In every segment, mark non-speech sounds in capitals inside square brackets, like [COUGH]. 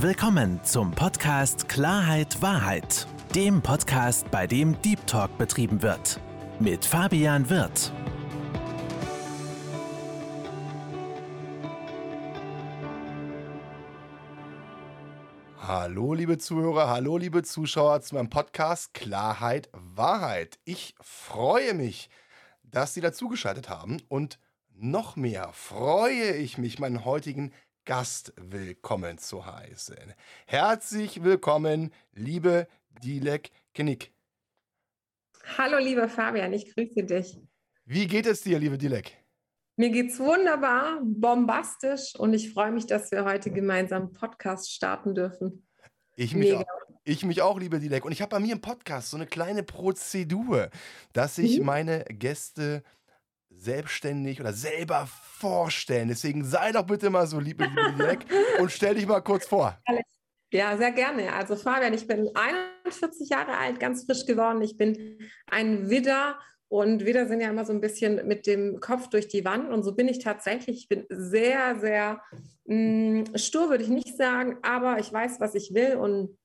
Willkommen zum Podcast Klarheit Wahrheit, dem Podcast, bei dem Deep Talk betrieben wird. Mit Fabian Wirth. Hallo, liebe Zuhörer, hallo, liebe Zuschauer zu meinem Podcast Klarheit Wahrheit. Ich freue mich, dass Sie dazugeschaltet haben und noch mehr freue ich mich, meinen heutigen Gast willkommen zu heißen. Herzlich willkommen, liebe Dilek Kenick. Hallo, lieber Fabian, ich grüße dich. Wie geht es dir, liebe Dilek? Mir geht's wunderbar, bombastisch und ich freue mich, dass wir heute gemeinsam einen Podcast starten dürfen. Ich mich, auch, ich mich auch, liebe Dilek. Und ich habe bei mir im Podcast so eine kleine Prozedur, dass ich mhm. meine Gäste selbstständig oder selber vorstellen. Deswegen sei doch bitte mal so lieb, liebe [LAUGHS] und stell dich mal kurz vor. Ja, sehr gerne. Also Fabian, ich bin 41 Jahre alt, ganz frisch geworden. Ich bin ein Widder und Widder sind ja immer so ein bisschen mit dem Kopf durch die Wand. Und so bin ich tatsächlich. Ich bin sehr, sehr mh, mm, stur, würde ich nicht sagen, aber ich weiß, was ich will und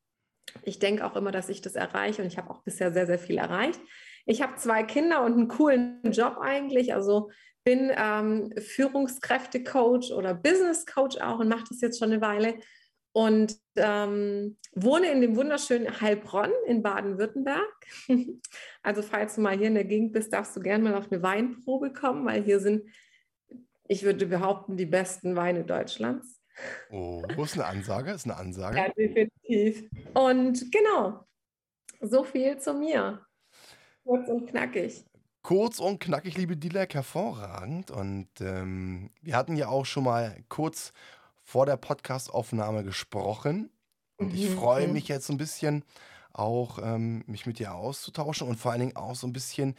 ich denke auch immer, dass ich das erreiche und ich habe auch bisher sehr, sehr viel erreicht. Ich habe zwei Kinder und einen coolen Job eigentlich. Also bin ähm, Führungskräftecoach oder Business Coach auch und mache das jetzt schon eine Weile. Und ähm, wohne in dem wunderschönen Heilbronn in Baden-Württemberg. [LAUGHS] also falls du mal hier in der Gegend bist, darfst du gerne mal auf eine Weinprobe kommen, weil hier sind, ich würde behaupten, die besten Weine Deutschlands. Oh, ist eine Ansage? Ist eine [LAUGHS] Ansage? Ja, definitiv. Und genau, so viel zu mir. Kurz und knackig. Kurz und knackig, liebe Dilek, hervorragend. Und ähm, wir hatten ja auch schon mal kurz vor der Podcastaufnahme gesprochen. Und ich mhm. freue mich jetzt ein bisschen auch, ähm, mich mit dir auszutauschen und vor allen Dingen auch so ein bisschen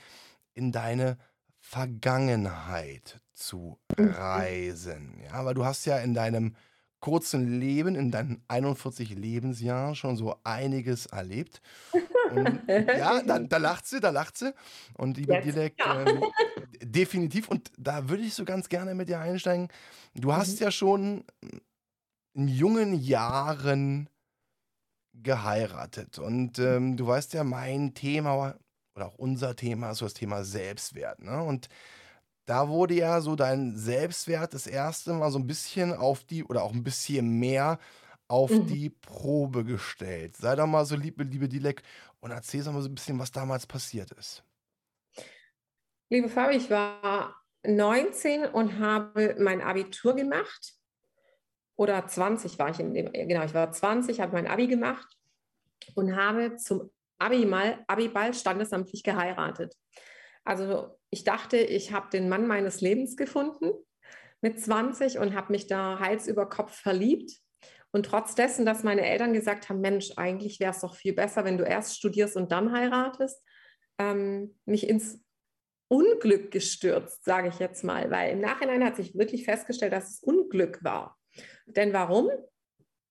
in deine Vergangenheit zu mhm. reisen. Ja, weil du hast ja in deinem kurzen Leben, in deinen 41 Lebensjahren schon so einiges erlebt. [LAUGHS] Und, ja, [LAUGHS] da, da, lacht sie, da lacht sie. Und liebe Dilek, ja. ähm, [LAUGHS] definitiv. Und da würde ich so ganz gerne mit dir einsteigen. Du hast mhm. ja schon in jungen Jahren geheiratet. Und ähm, du weißt ja, mein Thema oder auch unser Thema ist so das Thema Selbstwert. Ne? Und da wurde ja so dein Selbstwert das erste Mal so ein bisschen auf die oder auch ein bisschen mehr auf mhm. die Probe gestellt. Sei doch mal so lieb, liebe Dilek, und erzähl doch mal so ein bisschen, was damals passiert ist. Liebe Fabi, ich war 19 und habe mein Abitur gemacht. Oder 20 war ich in dem, genau, ich war 20, habe mein Abi gemacht und habe zum Abi mal, Abi-Ball standesamtlich geheiratet. Also ich dachte, ich habe den Mann meines Lebens gefunden mit 20 und habe mich da Hals über Kopf verliebt. Und trotz dessen, dass meine Eltern gesagt haben, Mensch, eigentlich wäre es doch viel besser, wenn du erst studierst und dann heiratest, ähm, mich ins Unglück gestürzt, sage ich jetzt mal, weil im Nachhinein hat sich wirklich festgestellt, dass es Unglück war. Denn warum?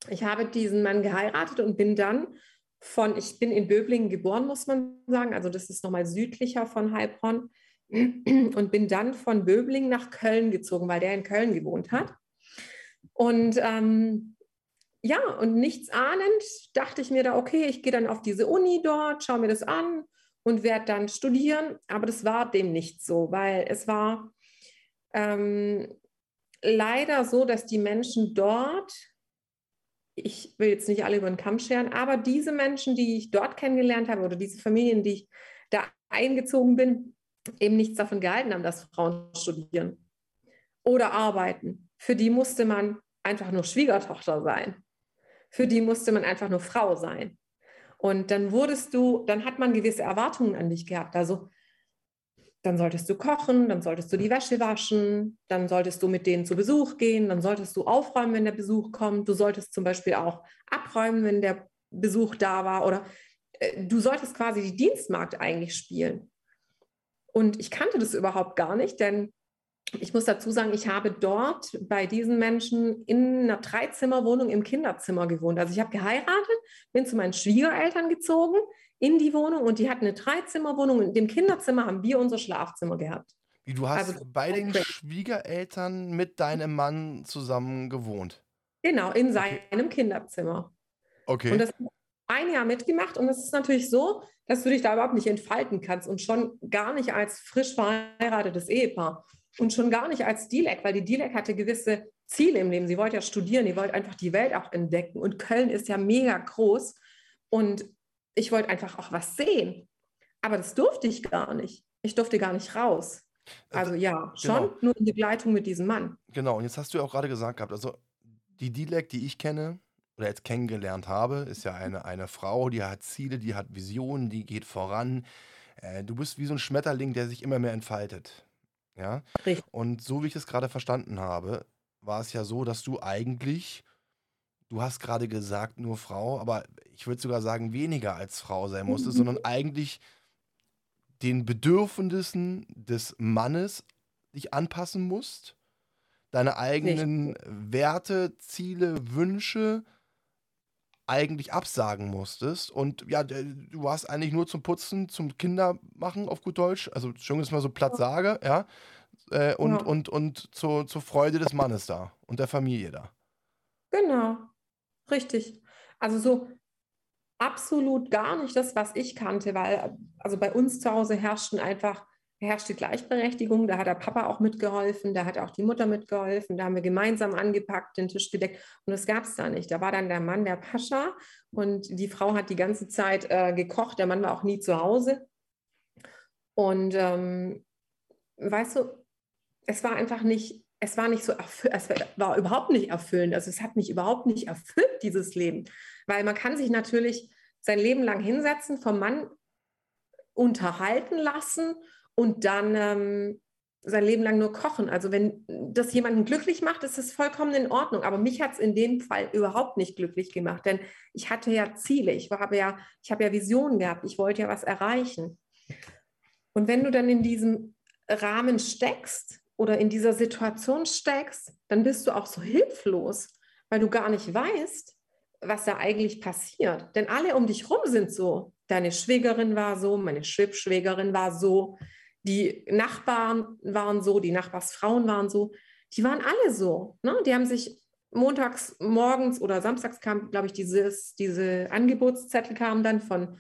Ich habe diesen Mann geheiratet und bin dann von, ich bin in Böblingen geboren, muss man sagen, also das ist nochmal südlicher von Heilbronn und bin dann von Böblingen nach Köln gezogen, weil der in Köln gewohnt hat. Und ähm, ja, und nichts ahnend dachte ich mir da, okay, ich gehe dann auf diese Uni dort, schaue mir das an und werde dann studieren. Aber das war dem nicht so, weil es war ähm, leider so, dass die Menschen dort ich will jetzt nicht alle über den Kamm scheren, aber diese Menschen, die ich dort kennengelernt habe oder diese Familien, die ich da eingezogen bin, eben nichts davon gehalten haben, dass Frauen studieren oder arbeiten. Für die musste man einfach nur Schwiegertochter sein. Für die musste man einfach nur Frau sein. Und dann wurdest du, dann hat man gewisse Erwartungen an dich gehabt. Also dann solltest du kochen, dann solltest du die Wäsche waschen, dann solltest du mit denen zu Besuch gehen, dann solltest du aufräumen, wenn der Besuch kommt. Du solltest zum Beispiel auch abräumen, wenn der Besuch da war. Oder äh, du solltest quasi die Dienstmarkt eigentlich spielen. Und ich kannte das überhaupt gar nicht, denn ich muss dazu sagen, ich habe dort bei diesen Menschen in einer Dreizimmerwohnung im Kinderzimmer gewohnt. Also ich habe geheiratet, bin zu meinen Schwiegereltern gezogen in die Wohnung und die hatten eine Dreizimmerwohnung und in dem Kinderzimmer haben wir unser Schlafzimmer gehabt. Wie du hast also, bei den Schwiegereltern mit deinem Mann zusammen gewohnt? Genau, in seinem okay. Kinderzimmer. Okay. Und das ein Jahr mitgemacht und es ist natürlich so, dass du dich da überhaupt nicht entfalten kannst und schon gar nicht als frisch verheiratetes Ehepaar und schon gar nicht als Dilek, weil die Dilek hatte gewisse Ziele im Leben. Sie wollte ja studieren, sie wollte einfach die Welt auch entdecken und Köln ist ja mega groß und ich wollte einfach auch was sehen. Aber das durfte ich gar nicht. Ich durfte gar nicht raus. Also ja, schon genau. nur in Begleitung mit diesem Mann. Genau, und jetzt hast du ja auch gerade gesagt gehabt, also die Dilek, die ich kenne oder jetzt kennengelernt habe, ist ja eine, eine Frau, die hat Ziele, die hat Visionen, die geht voran. Äh, du bist wie so ein Schmetterling, der sich immer mehr entfaltet. Ja. Richtig. Und so wie ich es gerade verstanden habe, war es ja so, dass du eigentlich, du hast gerade gesagt, nur Frau, aber ich würde sogar sagen, weniger als Frau sein musstest, mhm. sondern eigentlich den Bedürfnissen des Mannes dich anpassen musst, deine eigenen Nicht. Werte, Ziele, Wünsche eigentlich absagen musstest. Und ja, du warst eigentlich nur zum Putzen, zum Kindermachen auf gut Deutsch, also schon ist mal so platt sage, ja. Äh, und, ja. und, und zur, zur Freude des Mannes da und der Familie da. Genau, richtig. Also so absolut gar nicht das, was ich kannte, weil also bei uns zu Hause herrschten einfach herrscht die Gleichberechtigung. Da hat der Papa auch mitgeholfen, da hat auch die Mutter mitgeholfen, da haben wir gemeinsam angepackt, den Tisch gedeckt und das gab es da nicht. Da war dann der Mann der Pascha und die Frau hat die ganze Zeit äh, gekocht. Der Mann war auch nie zu Hause. Und ähm, weißt du, es war einfach nicht, es war nicht so es war überhaupt nicht erfüllend. Also es hat mich überhaupt nicht erfüllt, dieses Leben. Weil man kann sich natürlich sein Leben lang hinsetzen, vom Mann unterhalten lassen und dann ähm, sein Leben lang nur kochen. Also wenn das jemanden glücklich macht, ist das vollkommen in Ordnung. Aber mich hat es in dem Fall überhaupt nicht glücklich gemacht, denn ich hatte ja Ziele, ich habe ja, ich habe ja Visionen gehabt, ich wollte ja was erreichen. Und wenn du dann in diesem Rahmen steckst oder in dieser Situation steckst, dann bist du auch so hilflos, weil du gar nicht weißt, was da eigentlich passiert. Denn alle um dich rum sind so. Deine Schwägerin war so, meine Schwibschwägerin war so, die Nachbarn waren so, die Nachbarsfrauen waren so, die waren alle so. Ne? Die haben sich montags morgens oder samstags kam, glaube ich, dieses, diese Angebotszettel kamen dann von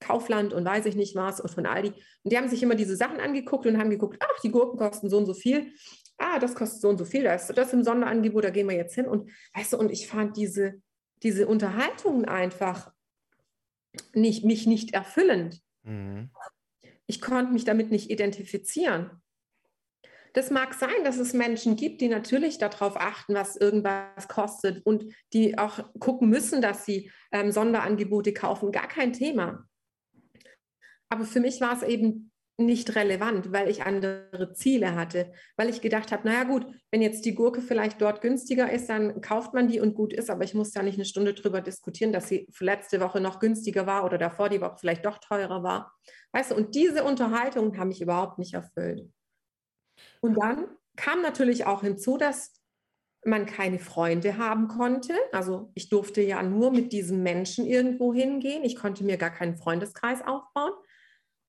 Kaufland und weiß ich nicht was und von Aldi. Und die haben sich immer diese Sachen angeguckt und haben geguckt, ach, die Gurken kosten so und so viel. Ah, das kostet so und so viel, da ist das im Sonderangebot, da gehen wir jetzt hin. Und weißt du, und ich fand diese, diese Unterhaltungen einfach nicht, mich nicht erfüllend. Mhm ich konnte mich damit nicht identifizieren. Das mag sein, dass es Menschen gibt, die natürlich darauf achten, was irgendwas kostet und die auch gucken müssen, dass sie ähm, Sonderangebote kaufen. Gar kein Thema. Aber für mich war es eben nicht relevant, weil ich andere Ziele hatte, weil ich gedacht habe, naja gut, wenn jetzt die Gurke vielleicht dort günstiger ist, dann kauft man die und gut ist, aber ich muss ja nicht eine Stunde drüber diskutieren, dass sie letzte Woche noch günstiger war oder davor die Woche vielleicht doch teurer war. Weißt du, und diese Unterhaltungen haben mich überhaupt nicht erfüllt. Und dann kam natürlich auch hinzu, dass man keine Freunde haben konnte. Also ich durfte ja nur mit diesem Menschen irgendwo hingehen. Ich konnte mir gar keinen Freundeskreis aufbauen.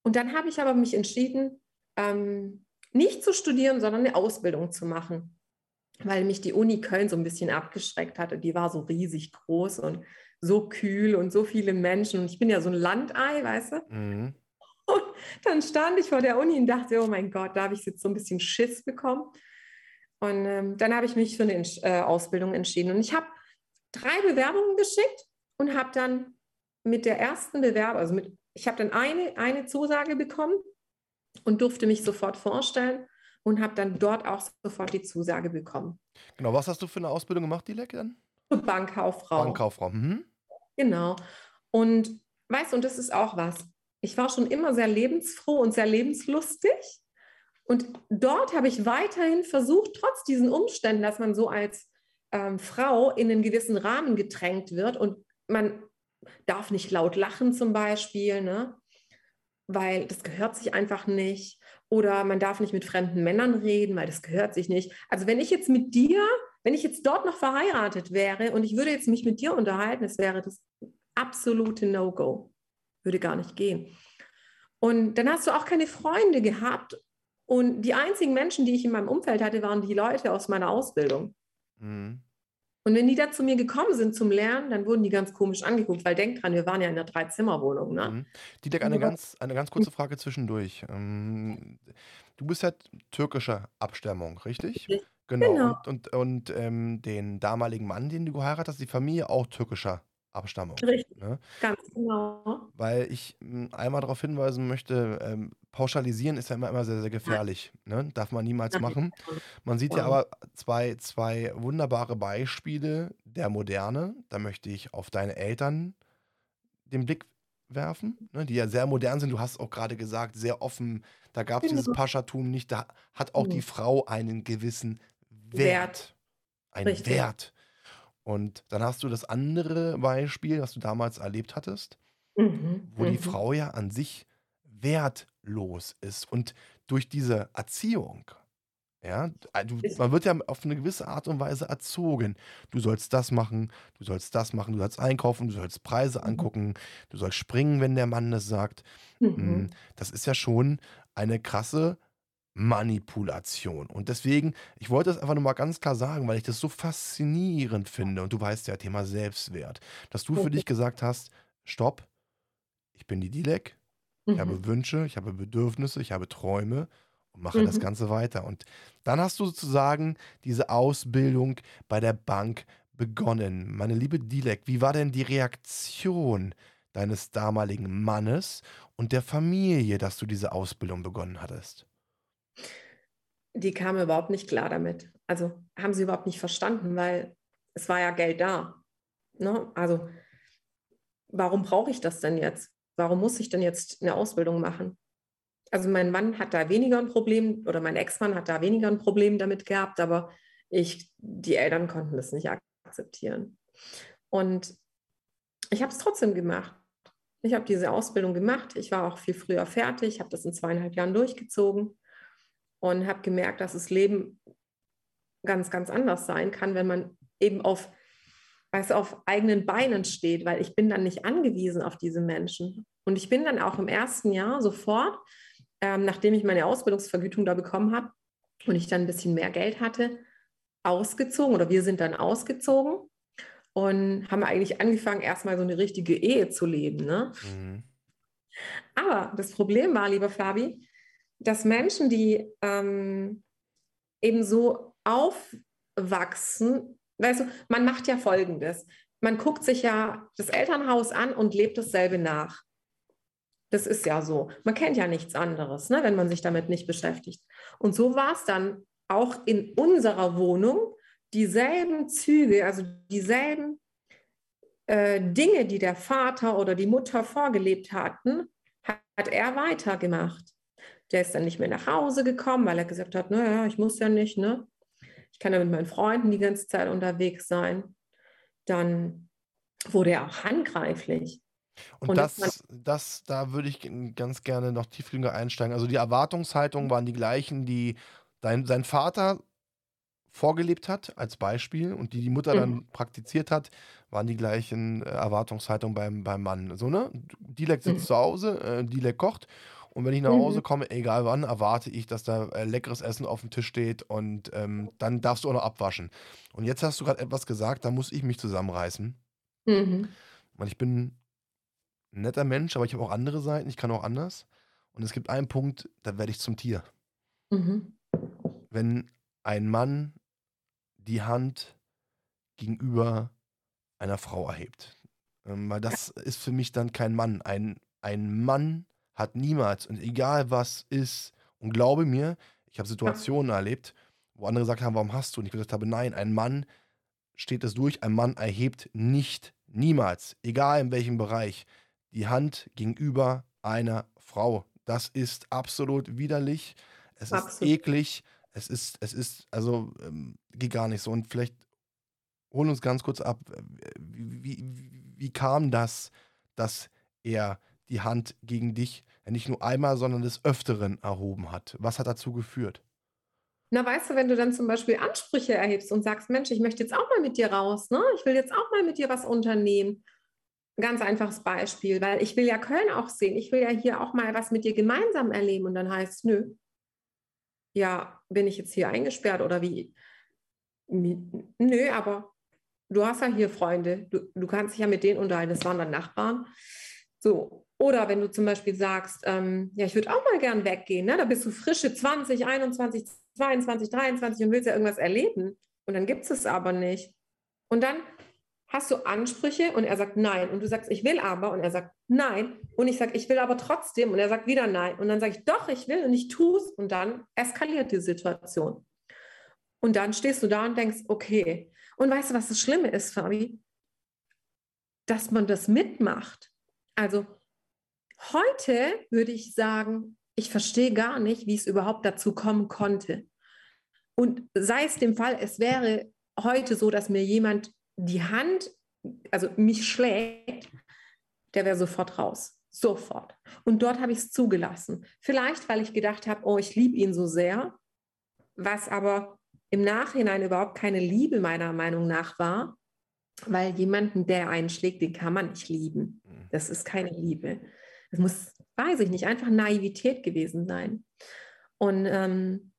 Und dann habe ich aber mich entschieden, ähm, nicht zu studieren, sondern eine Ausbildung zu machen, weil mich die Uni Köln so ein bisschen abgeschreckt hatte. Die war so riesig groß und so kühl und so viele Menschen. Und ich bin ja so ein Landei, weißt du? Mhm. Und dann stand ich vor der Uni und dachte, oh mein Gott, da habe ich jetzt so ein bisschen Schiss bekommen. Und ähm, dann habe ich mich für eine äh, Ausbildung entschieden. Und ich habe drei Bewerbungen geschickt und habe dann mit der ersten Bewerbung, also mit ich habe dann eine, eine Zusage bekommen und durfte mich sofort vorstellen und habe dann dort auch sofort die Zusage bekommen. Genau, was hast du für eine Ausbildung gemacht, die Leck dann? Bankkauffrau. Bankkauffrau, mhm. Genau. Und weißt du, und das ist auch was. Ich war schon immer sehr lebensfroh und sehr lebenslustig. Und dort habe ich weiterhin versucht, trotz diesen Umständen, dass man so als ähm, Frau in einen gewissen Rahmen gedrängt wird und man darf nicht laut lachen zum Beispiel, ne? weil das gehört sich einfach nicht. Oder man darf nicht mit fremden Männern reden, weil das gehört sich nicht. Also wenn ich jetzt mit dir, wenn ich jetzt dort noch verheiratet wäre und ich würde jetzt mich mit dir unterhalten, es wäre das absolute No-Go. Würde gar nicht gehen. Und dann hast du auch keine Freunde gehabt. Und die einzigen Menschen, die ich in meinem Umfeld hatte, waren die Leute aus meiner Ausbildung. Mhm. Und wenn die da zu mir gekommen sind zum Lernen, dann wurden die ganz komisch angeguckt, weil denk dran, wir waren ja in einer Dreizimmerwohnung. Ne? Mhm. Dieter, eine ganz, eine ganz kurze Frage zwischendurch. Ähm, du bist ja türkischer Abstammung, richtig? Genau. genau. Und, und, und ähm, den damaligen Mann, den du geheiratet hast, die Familie auch türkischer Abstammung. Richtig, ne? ganz genau. Weil ich hm, einmal darauf hinweisen möchte, ähm, pauschalisieren ist ja immer, immer sehr, sehr gefährlich. Ne? Darf man niemals machen. Man sieht ja aber zwei, zwei wunderbare Beispiele der Moderne. Da möchte ich auf deine Eltern den Blick werfen, ne? die ja sehr modern sind. Du hast auch gerade gesagt, sehr offen. Da gab es dieses genau. Paschatum nicht. Da hat auch die mhm. Frau einen gewissen Wert. Wert. Einen Richtig. Wert. Und dann hast du das andere Beispiel, was du damals erlebt hattest, Mhm, wo die mhm. Frau ja an sich wertlos ist. Und durch diese Erziehung, ja, du, man wird ja auf eine gewisse Art und Weise erzogen. Du sollst das machen, du sollst das machen, du sollst einkaufen, du sollst Preise Mhm. angucken, du sollst springen, wenn der Mann das sagt. Mhm. Hm, das ist ja schon eine krasse Manipulation. Und deswegen, ich wollte das einfach nur mal ganz klar sagen, weil ich das so faszinierend finde. Und du weißt ja, Thema Selbstwert, dass du für dich gesagt hast, stopp, ich bin die Dilek, ich mhm. habe Wünsche, ich habe Bedürfnisse, ich habe Träume und mache mhm. das Ganze weiter. Und dann hast du sozusagen diese Ausbildung bei der Bank begonnen. Meine liebe Dilek, wie war denn die Reaktion deines damaligen Mannes und der Familie, dass du diese Ausbildung begonnen hattest? Die kamen überhaupt nicht klar damit. Also haben sie überhaupt nicht verstanden, weil es war ja Geld da. Ne? Also warum brauche ich das denn jetzt? Warum muss ich denn jetzt eine Ausbildung machen? Also mein Mann hat da weniger ein Problem oder mein Ex-Mann hat da weniger ein Problem damit gehabt, aber ich, die Eltern konnten das nicht akzeptieren. Und ich habe es trotzdem gemacht. Ich habe diese Ausbildung gemacht. Ich war auch viel früher fertig, habe das in zweieinhalb Jahren durchgezogen und habe gemerkt, dass das Leben ganz, ganz anders sein kann, wenn man eben auf, weißt, auf eigenen Beinen steht, weil ich bin dann nicht angewiesen auf diese Menschen. Und ich bin dann auch im ersten Jahr sofort, ähm, nachdem ich meine Ausbildungsvergütung da bekommen habe und ich dann ein bisschen mehr Geld hatte, ausgezogen oder wir sind dann ausgezogen und haben eigentlich angefangen, erstmal so eine richtige Ehe zu leben. Ne? Mhm. Aber das Problem war, lieber Fabi, dass Menschen, die ähm, eben so aufwachsen, weißt du, man macht ja Folgendes. Man guckt sich ja das Elternhaus an und lebt dasselbe nach. Das ist ja so. Man kennt ja nichts anderes, ne, wenn man sich damit nicht beschäftigt. Und so war es dann auch in unserer Wohnung. Dieselben Züge, also dieselben äh, Dinge, die der Vater oder die Mutter vorgelebt hatten, hat, hat er weitergemacht. Der ist dann nicht mehr nach Hause gekommen, weil er gesagt hat, naja, ich muss ja nicht, ne? Ich kann ja mit meinen Freunden die ganze Zeit unterwegs sein. Dann wurde er auch handgreiflich. Und, Und das, das, da würde ich ganz gerne noch tiefgehender einsteigen. Also die Erwartungshaltungen waren die gleichen, die dein, sein Vater vorgelebt hat, als Beispiel, und die die Mutter mhm. dann praktiziert hat, waren die gleichen äh, Erwartungshaltungen beim, beim Mann. So, ne? Dilek sitzt mhm. zu Hause, äh, Dilek kocht und wenn ich nach Hause mhm. komme, egal wann, erwarte ich, dass da äh, leckeres Essen auf dem Tisch steht und ähm, dann darfst du auch noch abwaschen. Und jetzt hast du gerade etwas gesagt, da muss ich mich zusammenreißen. Mhm. Und ich bin ein netter Mensch, aber ich habe auch andere Seiten, ich kann auch anders. Und es gibt einen Punkt, da werde ich zum Tier. Mhm. Wenn ein Mann die Hand gegenüber einer Frau erhebt. Ähm, weil das ist für mich dann kein Mann. Ein, ein Mann hat niemals, und egal was ist, und glaube mir, ich habe Situationen erlebt, wo andere gesagt haben, warum hast du? Und ich gesagt habe, nein, ein Mann steht es durch, ein Mann erhebt nicht, niemals, egal in welchem Bereich, die Hand gegenüber einer Frau. Das ist absolut widerlich, es absolut. ist eklig, es ist, es ist, also ähm, geht gar nicht so. Und vielleicht holen uns ganz kurz ab, wie, wie, wie kam das, dass er die Hand gegen dich nicht nur einmal, sondern des Öfteren erhoben hat. Was hat dazu geführt? Na, weißt du, wenn du dann zum Beispiel Ansprüche erhebst und sagst, Mensch, ich möchte jetzt auch mal mit dir raus, ne? Ich will jetzt auch mal mit dir was unternehmen. Ganz einfaches Beispiel, weil ich will ja Köln auch sehen. Ich will ja hier auch mal was mit dir gemeinsam erleben. Und dann heißt es, nö. Ja, bin ich jetzt hier eingesperrt oder wie? Nö, aber du hast ja hier Freunde, du, du kannst dich ja mit denen unterhalten, das waren dann Nachbarn. So, oder wenn du zum Beispiel sagst, ähm, ja, ich würde auch mal gern weggehen, ne? da bist du frische 20, 21, 22, 23 und willst ja irgendwas erleben. Und dann gibt es es aber nicht. Und dann hast du Ansprüche und er sagt nein. Und du sagst, ich will aber. Und er sagt nein. Und ich sage, ich will aber trotzdem. Und er sagt wieder nein. Und dann sage ich, doch, ich will und ich tue es. Und dann eskaliert die Situation. Und dann stehst du da und denkst, okay. Und weißt du, was das Schlimme ist, Fabi? Dass man das mitmacht. Also heute würde ich sagen, ich verstehe gar nicht, wie es überhaupt dazu kommen konnte. Und sei es dem Fall, es wäre heute so, dass mir jemand die Hand, also mich schlägt, der wäre sofort raus. Sofort. Und dort habe ich es zugelassen. Vielleicht, weil ich gedacht habe, oh, ich liebe ihn so sehr, was aber im Nachhinein überhaupt keine Liebe meiner Meinung nach war, weil jemanden, der einen schlägt, den kann man nicht lieben. Mhm. Das ist keine Liebe. Es muss, weiß ich nicht, einfach Naivität gewesen sein. Und ähm,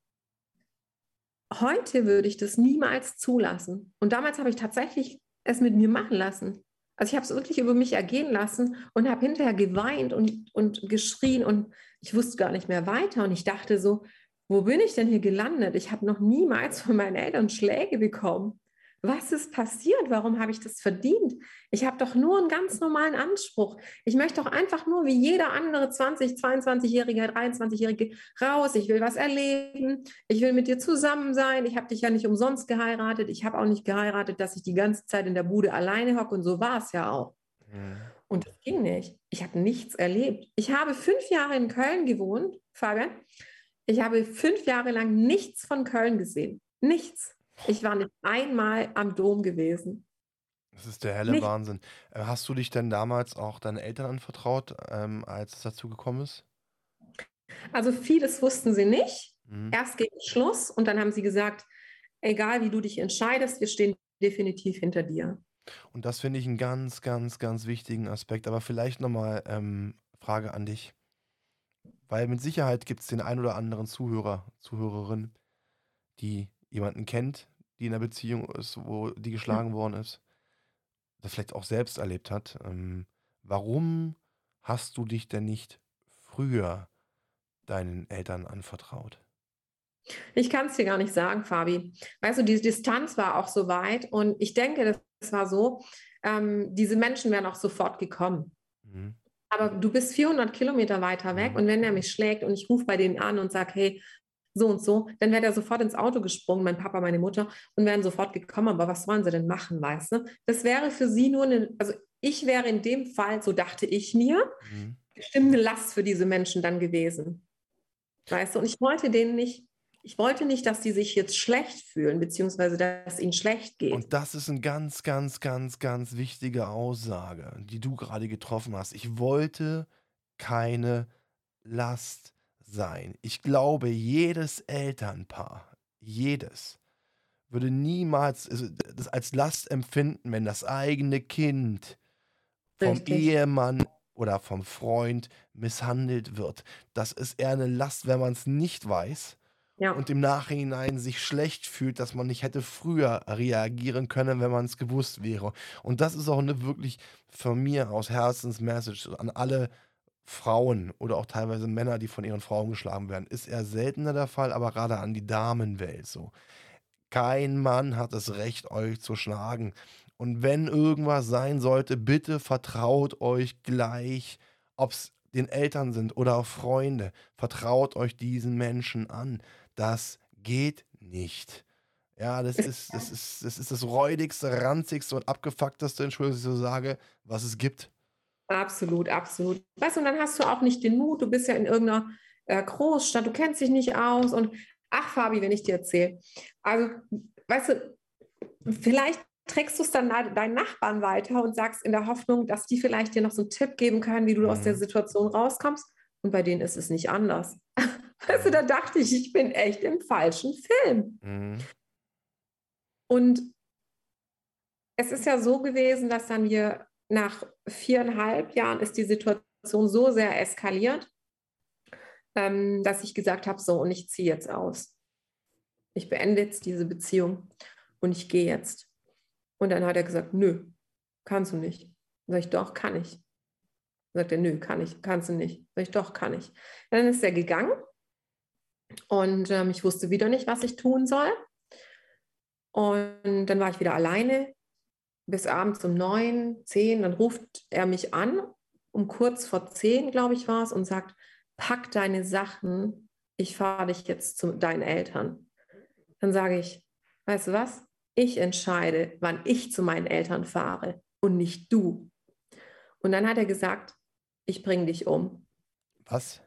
heute würde ich das niemals zulassen. Und damals habe ich tatsächlich es mit mir machen lassen. Also ich habe es wirklich über mich ergehen lassen und habe hinterher geweint und, und geschrien und ich wusste gar nicht mehr weiter. Und ich dachte so, wo bin ich denn hier gelandet? Ich habe noch niemals von meinen Eltern Schläge bekommen was ist passiert? Warum habe ich das verdient? Ich habe doch nur einen ganz normalen Anspruch. Ich möchte doch einfach nur wie jeder andere 20, 22-Jährige, 23-Jährige raus. Ich will was erleben. Ich will mit dir zusammen sein. Ich habe dich ja nicht umsonst geheiratet. Ich habe auch nicht geheiratet, dass ich die ganze Zeit in der Bude alleine hocke. Und so war es ja auch. Mhm. Und das ging nicht. Ich habe nichts erlebt. Ich habe fünf Jahre in Köln gewohnt, Fabian. Ich habe fünf Jahre lang nichts von Köln gesehen. Nichts. Ich war nicht einmal am Dom gewesen. Das ist der helle Nicht. Wahnsinn. Äh, hast du dich denn damals auch deinen Eltern anvertraut, ähm, als es dazu gekommen ist? Also vieles wussten sie nicht. Mhm. Erst gegen Schluss und dann haben sie gesagt, egal wie du dich entscheidest, wir stehen definitiv hinter dir. Und das finde ich einen ganz, ganz, ganz wichtigen Aspekt. Aber vielleicht nochmal ähm, Frage an dich. Weil mit Sicherheit gibt es den ein oder anderen Zuhörer, Zuhörerin, die jemanden kennt, die in einer Beziehung ist, wo die geschlagen worden ist, das vielleicht auch selbst erlebt hat. Ähm, warum hast du dich denn nicht früher deinen Eltern anvertraut? Ich kann es dir gar nicht sagen, Fabi. Weißt du, die Distanz war auch so weit und ich denke, das war so, ähm, diese Menschen wären auch sofort gekommen. Mhm. Aber du bist 400 Kilometer weiter weg mhm. und wenn er mich schlägt und ich rufe bei denen an und sage, hey, so und so, dann wäre er sofort ins Auto gesprungen, mein Papa, meine Mutter, und wären sofort gekommen. Aber was wollen sie denn machen, weißt du? Das wäre für sie nur eine, also ich wäre in dem Fall, so dachte ich mir, mhm. bestimmt eine Last für diese Menschen dann gewesen. Weißt du? Und ich wollte denen nicht, ich wollte nicht, dass die sich jetzt schlecht fühlen, beziehungsweise dass ihnen schlecht geht. Und das ist eine ganz, ganz, ganz, ganz wichtige Aussage, die du gerade getroffen hast. Ich wollte keine Last sein. Ich glaube, jedes Elternpaar, jedes, würde niemals also, das als Last empfinden, wenn das eigene Kind vom Richtig. Ehemann oder vom Freund misshandelt wird. Das ist eher eine Last, wenn man es nicht weiß ja. und im Nachhinein sich schlecht fühlt, dass man nicht hätte früher reagieren können, wenn man es gewusst wäre. Und das ist auch eine wirklich von mir aus Herzensmessage an alle Frauen oder auch teilweise Männer, die von ihren Frauen geschlagen werden, ist eher seltener der Fall, aber gerade an die Damenwelt so. Kein Mann hat das Recht, euch zu schlagen. Und wenn irgendwas sein sollte, bitte vertraut euch gleich, ob es den Eltern sind oder auch Freunde. Vertraut euch diesen Menschen an. Das geht nicht. Ja, das ist das, ist, das, ist das räudigste, ranzigste und abgefuckteste, Entschuldigung, dass ich so sage, was es gibt. Absolut, absolut. Weißt du, und dann hast du auch nicht den Mut, du bist ja in irgendeiner äh, Großstadt, du kennst dich nicht aus und ach, Fabi, wenn ich dir erzähle. Also, weißt du, vielleicht trägst du es dann deinen Nachbarn weiter und sagst in der Hoffnung, dass die vielleicht dir noch so einen Tipp geben können, wie du mhm. aus der mhm. Situation rauskommst. Und bei denen ist es nicht anders. [LAUGHS] Weißt du, da dachte ich, ich bin echt im falschen Film. Mhm. Und es ist ja so gewesen, dass dann wir nach viereinhalb Jahren ist die Situation so sehr eskaliert, ähm, dass ich gesagt habe, so, und ich ziehe jetzt aus. Ich beende jetzt diese Beziehung und ich gehe jetzt. Und dann hat er gesagt, nö, kannst du nicht. Sag ich, doch, kann ich. Dann sagt er, nö, kann ich, kannst du nicht. Sag ich, doch, kann ich. Dann ist er gegangen und ähm, ich wusste wieder nicht, was ich tun soll. Und dann war ich wieder alleine bis abends um neun, zehn. Dann ruft er mich an, um kurz vor zehn, glaube ich, war es, und sagt, pack deine Sachen, ich fahre dich jetzt zu deinen Eltern. Dann sage ich, weißt du was? Ich entscheide, wann ich zu meinen Eltern fahre und nicht du. Und dann hat er gesagt, ich bringe dich um. Was?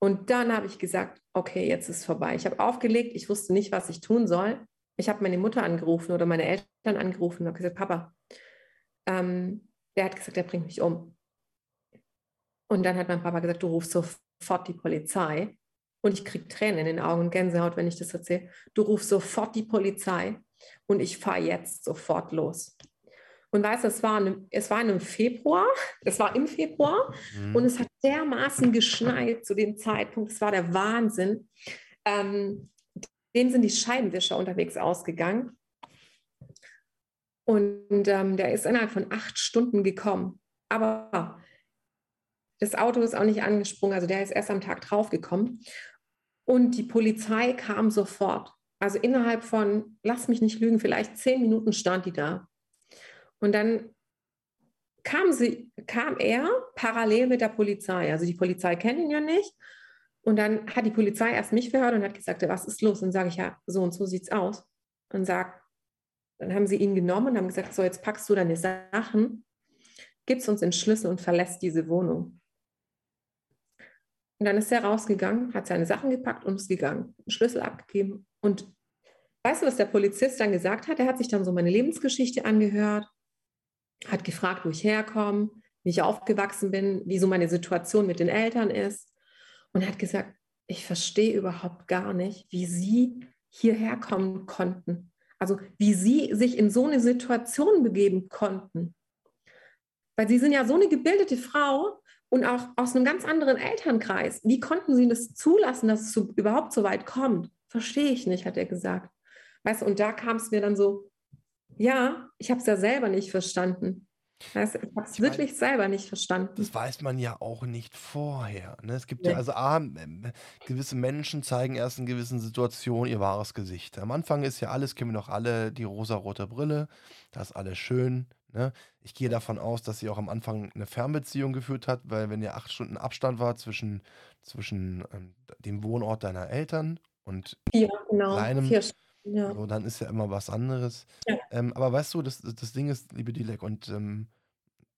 Und dann habe ich gesagt, okay, jetzt ist vorbei. Ich habe aufgelegt, ich wusste nicht, was ich tun soll. Ich habe meine Mutter angerufen oder meine Eltern angerufen und habe gesagt, Papa, ähm, der hat gesagt, er bringt mich um. Und dann hat mein Papa gesagt, du rufst sofort die Polizei. Und ich kriege Tränen in den Augen und Gänsehaut, wenn ich das erzähle. Du rufst sofort die Polizei und ich fahre jetzt sofort los. Und weißt du, es war, eine, es war im Februar, es war im Februar mhm. und es hat dermaßen geschneit zu dem Zeitpunkt, es war der Wahnsinn. Ähm, dem sind die Scheibenwischer unterwegs ausgegangen. Und ähm, der ist innerhalb von acht Stunden gekommen. Aber das Auto ist auch nicht angesprungen, also der ist erst am Tag draufgekommen. Und die Polizei kam sofort. Also innerhalb von, lass mich nicht lügen, vielleicht zehn Minuten stand die da. Und dann kam, sie, kam er parallel mit der Polizei. Also die Polizei kennt ihn ja nicht. Und dann hat die Polizei erst mich verhört und hat gesagt, was ist los? Und sage ich, ja, so und so sieht es aus. Und sag, dann haben sie ihn genommen und haben gesagt, so jetzt packst du deine Sachen, gibst uns den Schlüssel und verlässt diese Wohnung. Und dann ist er rausgegangen, hat seine Sachen gepackt und ist gegangen, den Schlüssel abgegeben. Und weißt du, was der Polizist dann gesagt hat? Er hat sich dann so meine Lebensgeschichte angehört, hat gefragt, wo ich herkomme, wie ich aufgewachsen bin, wie so meine Situation mit den Eltern ist. Und hat gesagt, ich verstehe überhaupt gar nicht, wie Sie hierher kommen konnten. Also wie Sie sich in so eine Situation begeben konnten. Weil Sie sind ja so eine gebildete Frau und auch aus einem ganz anderen Elternkreis. Wie konnten Sie das zulassen, dass es so, überhaupt so weit kommt? Verstehe ich nicht, hat er gesagt. Weißt du, und da kam es mir dann so, ja, ich habe es ja selber nicht verstanden. Du, ich habe es wirklich meine, selber nicht verstanden. Das weiß man ja auch nicht vorher. Ne? Es gibt nee. ja, also A, gewisse Menschen zeigen erst in gewissen Situationen ihr wahres Gesicht. Am Anfang ist ja alles, kennen wir noch alle, die rosa-rote Brille, das ist alles schön. Ne? Ich gehe davon aus, dass sie auch am Anfang eine Fernbeziehung geführt hat, weil wenn ja acht Stunden Abstand war zwischen, zwischen ähm, dem Wohnort deiner Eltern und ja, genau. deinem, Vier ja. so, dann ist ja immer was anderes. Ja. Ähm, aber weißt du, das, das Ding ist, liebe Dilek, und ähm,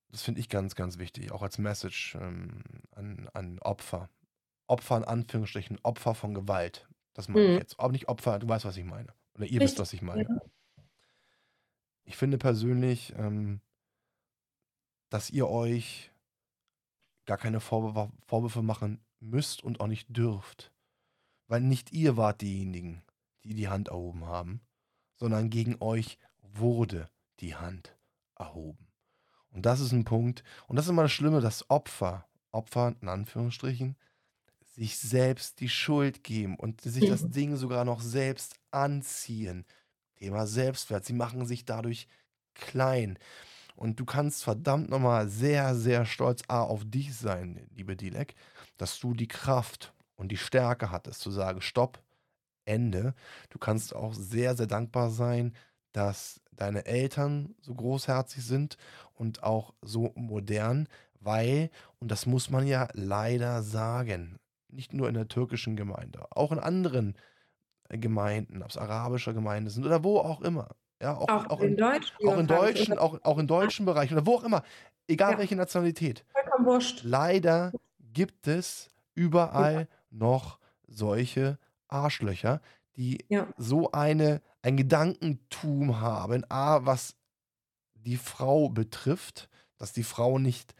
das finde ich ganz, ganz wichtig, auch als Message ähm, an, an Opfer. Opfer in Anführungsstrichen, Opfer von Gewalt. Das meine ich mhm. jetzt. Aber nicht Opfer, du weißt, was ich meine. Oder ihr wisst, was ich meine. Ja ich finde persönlich, ähm, dass ihr euch gar keine Vorwürfe, Vorwürfe machen müsst und auch nicht dürft. Weil nicht ihr wart diejenigen, die die Hand erhoben haben, sondern gegen euch wurde die Hand erhoben. Und das ist ein Punkt, und das ist immer das Schlimme, dass Opfer, Opfer in Anführungsstrichen, sich selbst die Schuld geben und sich das Ding sogar noch selbst anziehen. Thema Selbstwert. Sie machen sich dadurch klein. Und du kannst verdammt nochmal sehr, sehr stolz A, auf dich sein, liebe Dilek, dass du die Kraft und die Stärke hattest, zu sagen, stopp, Ende. Du kannst auch sehr, sehr dankbar sein, dass deine Eltern so großherzig sind und auch so modern, weil, und das muss man ja leider sagen, nicht nur in der türkischen Gemeinde, auch in anderen Gemeinden, ob es arabische Gemeinden sind oder wo auch immer. Ja, auch, auch, auch in, Deutsch, auch in deutschen, auch, auch in deutschen. Bereichen oder wo auch immer, egal ja. welche Nationalität. Leider gibt es überall ja. noch solche Arschlöcher, die so eine, ein Gedankentum haben, A, was die Frau betrifft, dass die Frau nicht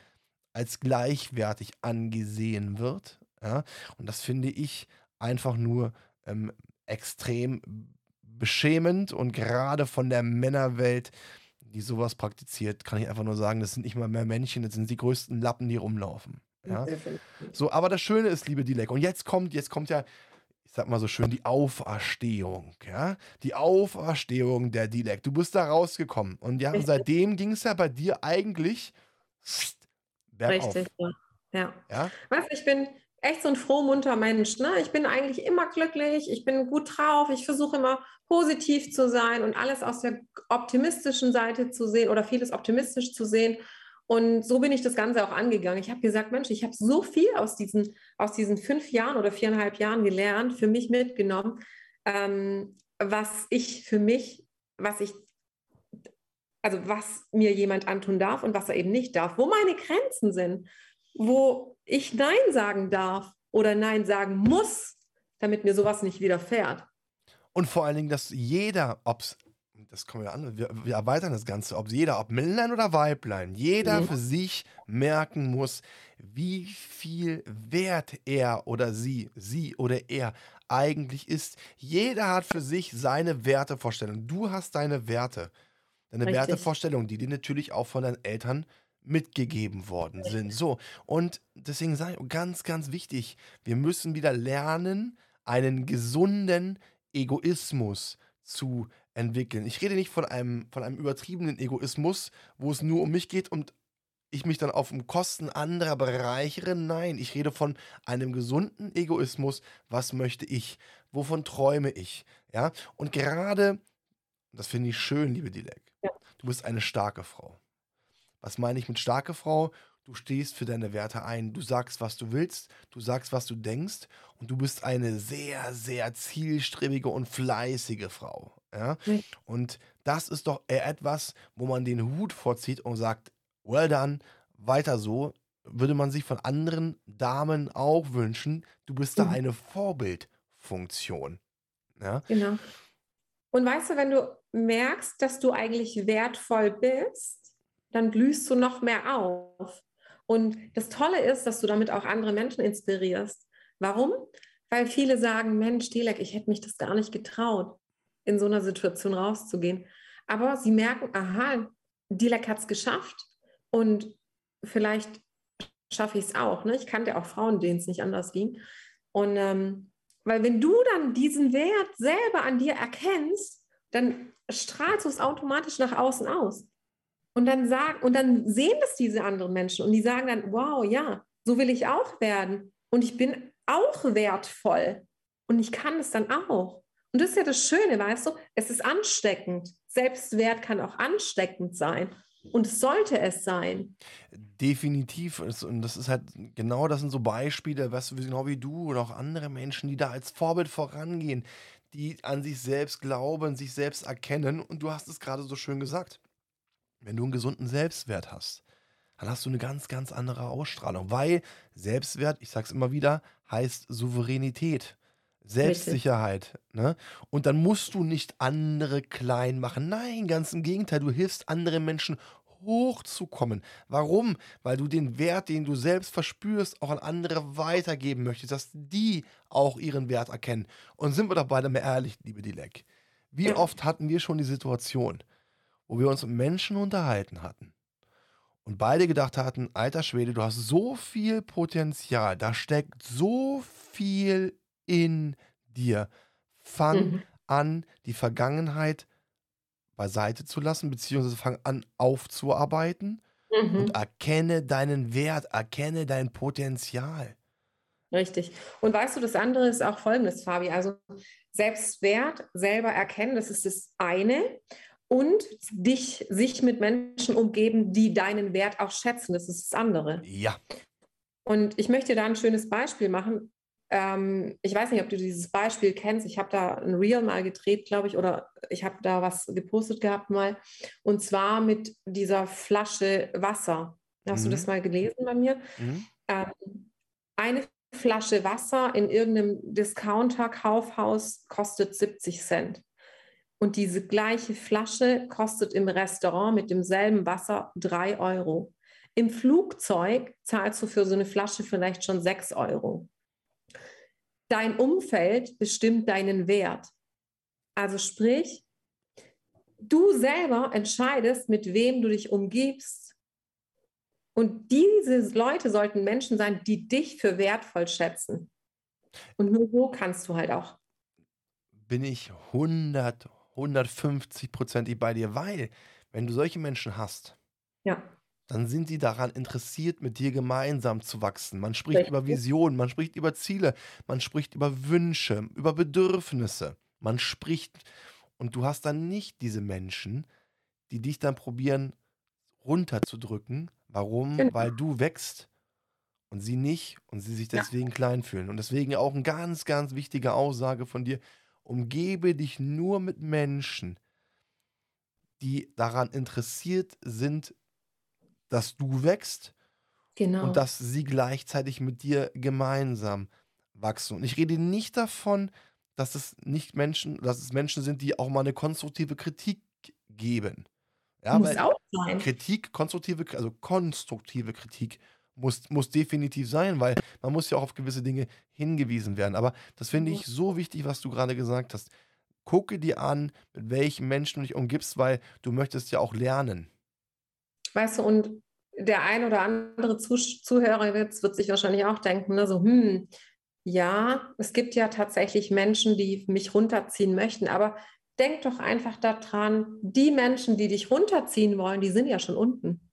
als gleichwertig angesehen wird. Ja? Und das finde ich einfach nur ähm, extrem beschämend und gerade von der Männerwelt, die sowas praktiziert, kann ich einfach nur sagen, das sind nicht mal mehr Männchen, das sind die größten Lappen, die rumlaufen. Ja? So, aber das Schöne ist, liebe Dilek, und jetzt kommt, jetzt kommt ja, ich sag mal so schön, die Auferstehung, ja? Die Auferstehung der Dilek. Du bist da rausgekommen. Und ja, seitdem ging es ja bei dir eigentlich bergauf. Richtig, ja. ja. ja? Weißt ich bin echt so ein frohmunter Mensch. Ne? Ich bin eigentlich immer glücklich, ich bin gut drauf, ich versuche immer positiv zu sein und alles aus der optimistischen Seite zu sehen oder vieles optimistisch zu sehen. Und so bin ich das Ganze auch angegangen. Ich habe gesagt, Mensch, ich habe so viel aus diesen, aus diesen fünf Jahren oder viereinhalb Jahren gelernt, für mich mitgenommen, ähm, was ich für mich, was ich, also was mir jemand antun darf und was er eben nicht darf, wo meine Grenzen sind, wo ich Nein sagen darf oder Nein sagen muss, damit mir sowas nicht widerfährt. Und vor allen Dingen, dass jeder, ob es das kommen wir an, wir, wir, erweitern das Ganze, ob jeder, ob Männlein oder Weiblein, jeder mhm. für sich merken muss, wie viel wert er oder sie, sie oder er eigentlich ist. Jeder hat für sich seine Wertevorstellung. Du hast deine Werte, deine Richtig. Wertevorstellung, die dir natürlich auch von deinen Eltern mitgegeben worden sind. So, und deswegen sage ich ganz, ganz wichtig, wir müssen wieder lernen, einen gesunden Egoismus zu entwickeln. Ich rede nicht von einem, von einem übertriebenen Egoismus, wo es nur um mich geht und ich mich dann auf Kosten anderer bereichere. Nein, ich rede von einem gesunden Egoismus. Was möchte ich? Wovon träume ich? Ja, und gerade, das finde ich schön, liebe Dilek, ja. du bist eine starke Frau. Was meine ich mit starke Frau? Du stehst für deine Werte ein. Du sagst, was du willst. Du sagst, was du denkst. Und du bist eine sehr, sehr zielstrebige und fleißige Frau. Ja? Mhm. Und das ist doch eher etwas, wo man den Hut vorzieht und sagt, well done, weiter so. Würde man sich von anderen Damen auch wünschen. Du bist da mhm. eine Vorbildfunktion. Ja? Genau. Und weißt du, wenn du merkst, dass du eigentlich wertvoll bist, dann blühst du noch mehr auf. Und das Tolle ist, dass du damit auch andere Menschen inspirierst. Warum? Weil viele sagen, Mensch, Delek, ich hätte mich das gar nicht getraut, in so einer Situation rauszugehen. Aber sie merken, aha, Delek hat es geschafft und vielleicht schaffe ich es auch. Ne? Ich kannte auch Frauen, denen es nicht anders ging. Und ähm, weil wenn du dann diesen Wert selber an dir erkennst, dann strahlst du es automatisch nach außen aus. Und dann sagen, und dann sehen das diese anderen Menschen und die sagen dann, wow, ja, so will ich auch werden. Und ich bin auch wertvoll. Und ich kann es dann auch. Und das ist ja das Schöne, weißt du, es ist ansteckend. Selbstwert kann auch ansteckend sein. Und sollte es sein. Definitiv. Und das ist halt genau, das sind so Beispiele, weißt du, genau wie du oder auch andere Menschen, die da als Vorbild vorangehen, die an sich selbst glauben, sich selbst erkennen. Und du hast es gerade so schön gesagt. Wenn du einen gesunden Selbstwert hast, dann hast du eine ganz, ganz andere Ausstrahlung. Weil Selbstwert, ich sag's immer wieder, heißt Souveränität, Selbstsicherheit. Ne? Und dann musst du nicht andere klein machen. Nein, ganz im Gegenteil, du hilfst anderen Menschen hochzukommen. Warum? Weil du den Wert, den du selbst verspürst, auch an andere weitergeben möchtest, dass die auch ihren Wert erkennen. Und sind wir doch beide mal ehrlich, liebe Dilek. Wie oft hatten wir schon die Situation, wo wir uns mit Menschen unterhalten hatten und beide gedacht hatten, alter Schwede, du hast so viel Potenzial, da steckt so viel in dir. Fang mhm. an, die Vergangenheit beiseite zu lassen, beziehungsweise fang an aufzuarbeiten mhm. und erkenne deinen Wert, erkenne dein Potenzial. Richtig. Und weißt du, das andere ist auch folgendes, Fabi. Also Selbstwert selber erkennen, das ist das eine und dich, sich mit Menschen umgeben, die deinen Wert auch schätzen. Das ist das andere. Ja. Und ich möchte da ein schönes Beispiel machen. Ähm, ich weiß nicht, ob du dieses Beispiel kennst. Ich habe da ein Reel mal gedreht, glaube ich, oder ich habe da was gepostet gehabt mal. Und zwar mit dieser Flasche Wasser. Hast mhm. du das mal gelesen bei mir? Mhm. Ähm, eine Flasche Wasser in irgendeinem Discounter-Kaufhaus kostet 70 Cent. Und diese gleiche Flasche kostet im Restaurant mit demselben Wasser drei Euro. Im Flugzeug zahlst du für so eine Flasche vielleicht schon sechs Euro. Dein Umfeld bestimmt deinen Wert. Also sprich, du selber entscheidest, mit wem du dich umgibst. Und diese Leute sollten Menschen sein, die dich für wertvoll schätzen. Und nur so kannst du halt auch. Bin ich 100, 150 Prozent bei dir, weil wenn du solche Menschen hast, Ja, dann sind sie daran interessiert, mit dir gemeinsam zu wachsen. Man spricht über richtig. Visionen, man spricht über Ziele, man spricht über Wünsche, über Bedürfnisse. Man spricht und du hast dann nicht diese Menschen, die dich dann probieren runterzudrücken. Warum? Genau. Weil du wächst und sie nicht und sie sich Ja. deswegen klein fühlen. Und deswegen auch eine ganz, ganz wichtige Aussage von dir. Umgebe dich nur mit Menschen, die daran interessiert sind, dass du wächst und Genau. dass sie gleichzeitig mit dir gemeinsam wachsen. Und ich rede nicht davon, dass es nicht Menschen, dass es Menschen sind, die auch mal eine konstruktive Kritik geben. Ja, Muss auch sein. Kritik, konstruktive, also konstruktive Kritik muss, muss definitiv sein, weil man muss ja auch auf gewisse Dinge hingewiesen werden. Aber das finde ich so wichtig, was du gerade gesagt hast. Gucke dir an, mit welchen Menschen du dich umgibst, weil du möchtest ja auch lernen. Weißt du, und der ein oder andere Zuhörer jetzt wird sich wahrscheinlich auch denken, ne, so, hm, ja, es gibt ja tatsächlich Menschen, die mich runterziehen möchten, aber denk doch einfach daran, die Menschen, die dich runterziehen wollen, die sind ja schon unten.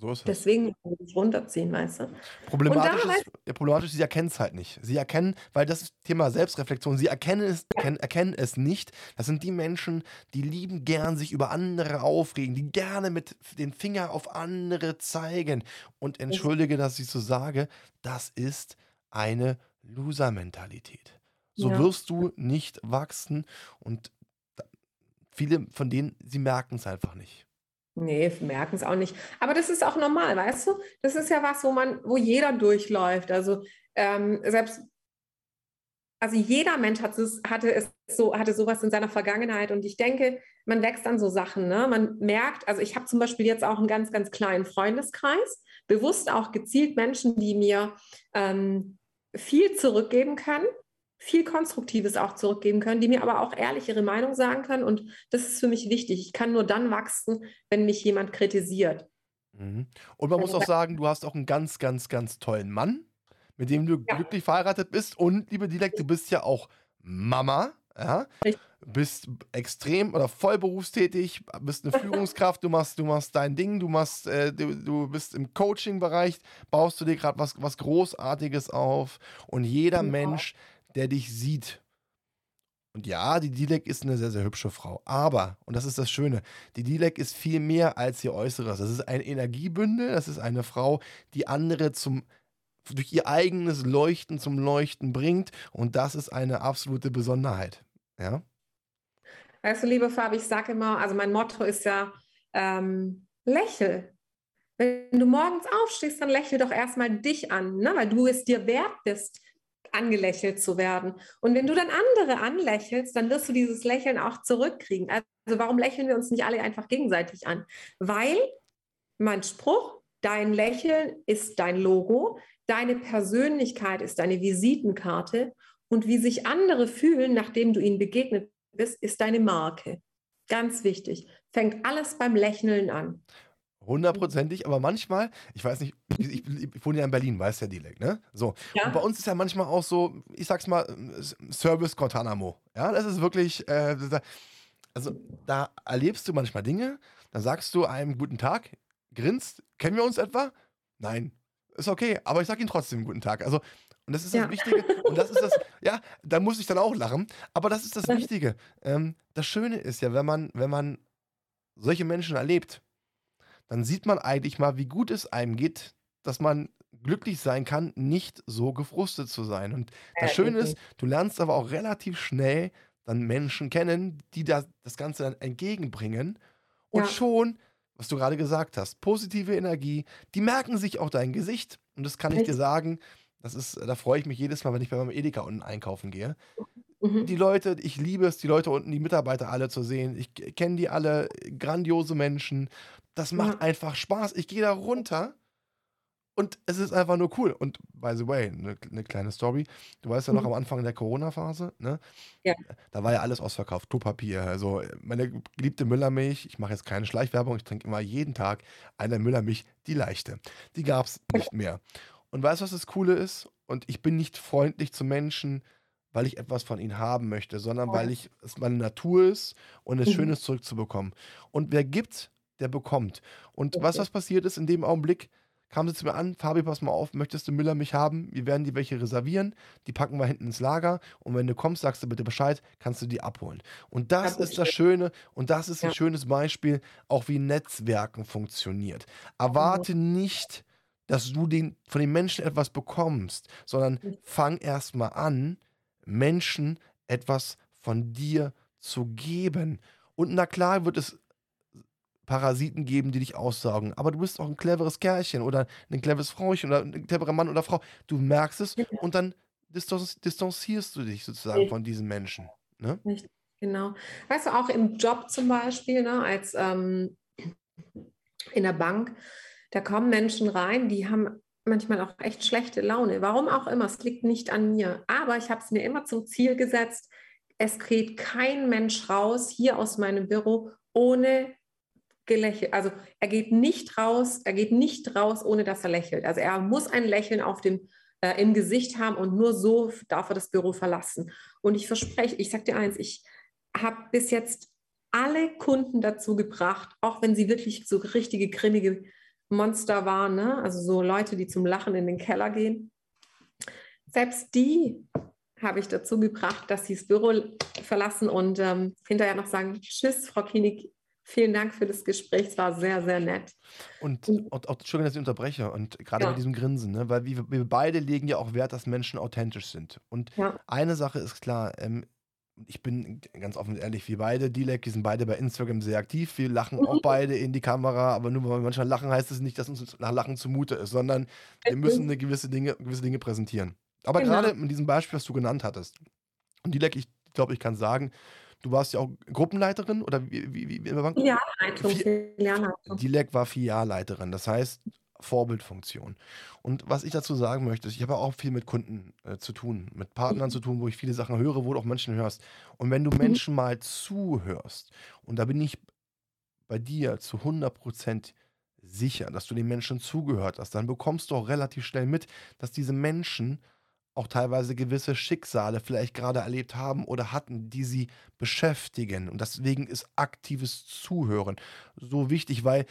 So ist es. Deswegen runterziehen, weißt du? Problematisch ist, ja, problematisch, sie erkennen es halt nicht. Sie erkennen, weil das ist Thema Selbstreflexion, sie erkennen es, erkennen, erkennen es nicht. Das sind die Menschen, die lieben gern sich über andere aufregen, die gerne mit den Finger auf andere zeigen. Und entschuldige, dass ich so sage, das ist eine Loser-Mentalität. So Ja. wirst du nicht wachsen und viele von denen, sie merken es einfach nicht. Nee, merken es auch nicht. Aber das ist auch normal, weißt du? Das ist ja was, wo man, wo jeder durchläuft. Also ähm, selbst, also jeder Mensch hat es, hatte es so, hatte sowas in seiner Vergangenheit. Und ich denke, man wächst an so Sachen. Ne? Man merkt, also ich habe zum Beispiel jetzt auch einen ganz, ganz kleinen Freundeskreis, bewusst auch gezielt Menschen, die mir ähm, viel zurückgeben können, viel Konstruktives auch zurückgeben können, die mir aber auch ehrlich ihre Meinung sagen können. Und das ist für mich wichtig. Ich kann nur dann wachsen, wenn mich jemand kritisiert. Mhm. Und man muss auch sagen, du hast auch einen ganz, ganz, ganz tollen Mann, mit dem du Ja. glücklich verheiratet bist. Und, liebe Dilek, du bist ja auch Mama. Ja? Richtig. Bist extrem oder voll berufstätig, bist eine [LAUGHS] Führungskraft, du machst, du machst dein Ding, du machst, äh, du, du bist im Coaching-Bereich, baust du dir gerade was, was Großartiges auf. Und jeder Ja. Mensch, der dich sieht, und ja, die Dilek ist eine sehr, sehr hübsche Frau. Aber, und das ist das Schöne, die Dilek ist viel mehr als ihr Äußeres. Das ist ein Energiebündel, das ist eine Frau, die andere zum, durch ihr eigenes Leuchten zum Leuchten bringt. Und das ist eine absolute Besonderheit. Ja? Weißt du, liebe Fabi, ich sage immer, also mein Motto ist ja, ähm, lächel. Wenn du morgens aufstehst, dann lächel doch erstmal dich an, ne? weil du es dir wert bist, angelächelt zu werden. Und wenn du dann andere anlächelst, dann wirst du dieses Lächeln auch zurückkriegen. Also warum lächeln wir uns nicht alle einfach gegenseitig an? Weil mein Spruch, dein Lächeln ist dein Logo, deine Persönlichkeit ist deine Visitenkarte und wie sich andere fühlen, nachdem du ihnen begegnet bist, ist deine Marke. Ganz wichtig. Fängt alles beim Lächeln an. Hundertprozentig, aber manchmal, ich weiß nicht, ich, ich, wohne ja in Berlin, weiß der Dilek, ne? So. Und bei Ja, uns ist ja manchmal auch so, ich sag's mal, Service Guantanamo. Ja, das ist wirklich, äh, also da erlebst du manchmal Dinge, dann sagst du einem guten Tag, grinst, kennen wir uns etwa? Nein, ist okay, aber ich sag ihnen trotzdem guten Tag. Also, und das ist das Ja. Wichtige, und das ist das, [LAUGHS] ja, da muss ich dann auch lachen, aber das ist das. Wichtige. Ähm, das Schöne ist ja, wenn man, wenn man solche Menschen erlebt, dann sieht man eigentlich mal, wie gut es einem geht, dass man glücklich sein kann, nicht so gefrustet zu sein. Und das Schöne ist, du lernst aber auch relativ schnell dann Menschen kennen, die da das Ganze dann entgegenbringen. Und Ja. schon, was du gerade gesagt hast, positive Energie, die merken sich auch dein Gesicht. Und das kann ich dir sagen, das ist, da freue ich mich jedes Mal, wenn ich bei meinem Edeka unten einkaufen gehe. Mhm. Die Leute, ich liebe es, die Leute unten, die Mitarbeiter alle zu sehen. Ich kenne die alle, grandiose Menschen. Das macht Ja. einfach Spaß. Ich gehe da runter und es ist einfach nur cool. Und by the way, eine ne kleine Story. Du weißt ja noch Mhm. am Anfang der Corona-Phase, ne? Ja. Da war ja alles ausverkauft, Klopapier. Also meine geliebte Müllermilch, ich mache jetzt keine Schleichwerbung, ich trinke immer jeden Tag eine Müllermilch, die leichte. Die gab es nicht mehr. Und weißt du, was das Coole ist? und ich bin nicht freundlich zu Menschen, weil ich etwas von ihnen haben möchte, sondern weil ich es meine Natur ist und es Mhm. schön ist, zurückzubekommen. Und wer gibt, der bekommt. Und was Richtig. was passiert ist in dem Augenblick, kam sie zu mir an, Fabi, pass mal auf, möchtest du Müller mich haben? Wir werden die welche reservieren, die packen wir hinten ins Lager und wenn du kommst, sagst du bitte Bescheid, kannst du die abholen. Und das Das ist das schön. Schöne und das ist ein Ja. schönes Beispiel, auch wie Netzwerken funktioniert. Erwarte nicht, dass du den, von den Menschen etwas bekommst, sondern Mhm. fang erst mal an, Menschen etwas von dir zu geben. Und na klar wird es Parasiten geben, die dich aussaugen, aber du bist auch ein cleveres Kerlchen oder ein cleveres Frauchen oder ein cleverer Mann oder Frau. Du merkst es Genau. und dann distanz distanzierst du dich sozusagen von diesen Menschen. Ne? Genau. Weißt du, auch im Job zum Beispiel, ne, als ähm, in der Bank, da kommen Menschen rein, die haben manchmal auch echt schlechte Laune. Warum auch immer, es liegt nicht an mir. Aber ich habe es mir immer zum Ziel gesetzt, es geht kein Mensch raus hier aus meinem Büro ohne gelächelt. Also er geht nicht raus, er geht nicht raus, ohne dass er lächelt. Also er muss ein Lächeln auf dem, äh, im Gesicht haben und nur so darf er das Büro verlassen. Und ich verspreche, ich sage dir eins, ich habe bis jetzt alle Kunden dazu gebracht, auch wenn sie wirklich so richtige grimmige Monster waren, ne? also so Leute, die zum Lachen in den Keller gehen. Selbst die habe ich dazu gebracht, dass sie das Büro verlassen und ähm, hinterher noch sagen, tschüss, Frau Kinig, vielen Dank für das Gespräch, es war sehr, sehr nett. Und, und auch, Entschuldigung, dass ich unterbreche, und gerade Ja. mit diesem Grinsen, ne? weil wir, wir beide legen ja auch Wert, dass Menschen authentisch sind. Und Ja. eine Sache ist klar, ähm, ich bin ganz offen und ehrlich, wir beide, Dilek, wir sind beide bei Instagram sehr aktiv. Wir lachen auch Mhm. beide in die Kamera, aber nur weil wir manchmal lachen, heißt es nicht, dass uns nach Lachen zumute ist, sondern wir müssen eine gewisse Dinge, gewisse Dinge präsentieren. Aber Genau. gerade in diesem Beispiel, was du genannt hattest, und Dilek, ich glaube, ich kann sagen, du warst ja auch Gruppenleiterin oder wie, wie, wie in der Bank? Filialleitung. Dilek war Filialleiterin, das heißt Vorbildfunktion. Und was ich dazu sagen möchte, ist, ich habe auch viel mit Kunden äh, zu tun, mit Partnern zu tun, wo ich viele Sachen höre, wo du auch Menschen hörst. Und wenn du Menschen mal zuhörst, und da bin ich bei dir zu 100% sicher, dass du den Menschen zugehört hast, dann bekommst du auch relativ schnell mit, dass diese Menschen auch teilweise gewisse Schicksale vielleicht gerade erlebt haben oder hatten, die sie beschäftigen. Und deswegen ist aktives Zuhören so wichtig, weil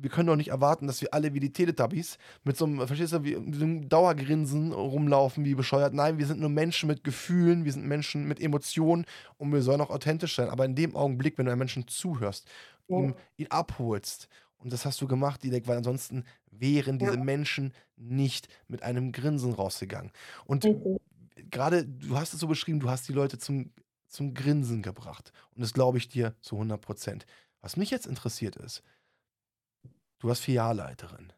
wir können doch nicht erwarten, dass wir alle wie die Teletubbies mit so einem, verstehst du, wie, mit so einem Dauergrinsen rumlaufen, wie bescheuert. Nein, wir sind nur Menschen mit Gefühlen, wir sind Menschen mit Emotionen und wir sollen auch authentisch sein. Aber in dem Augenblick, wenn du einem Menschen zuhörst, Ja. ihm, ihn abholst, und das hast du gemacht, Dilek, weil ansonsten wären diese Ja. Menschen nicht mit einem Grinsen rausgegangen. Und Richtig. gerade, du hast es so beschrieben, du hast die Leute zum, zum Grinsen gebracht. Und das glaube ich dir zu 100 Prozent. Was mich jetzt interessiert ist, du warst Filialleiterin.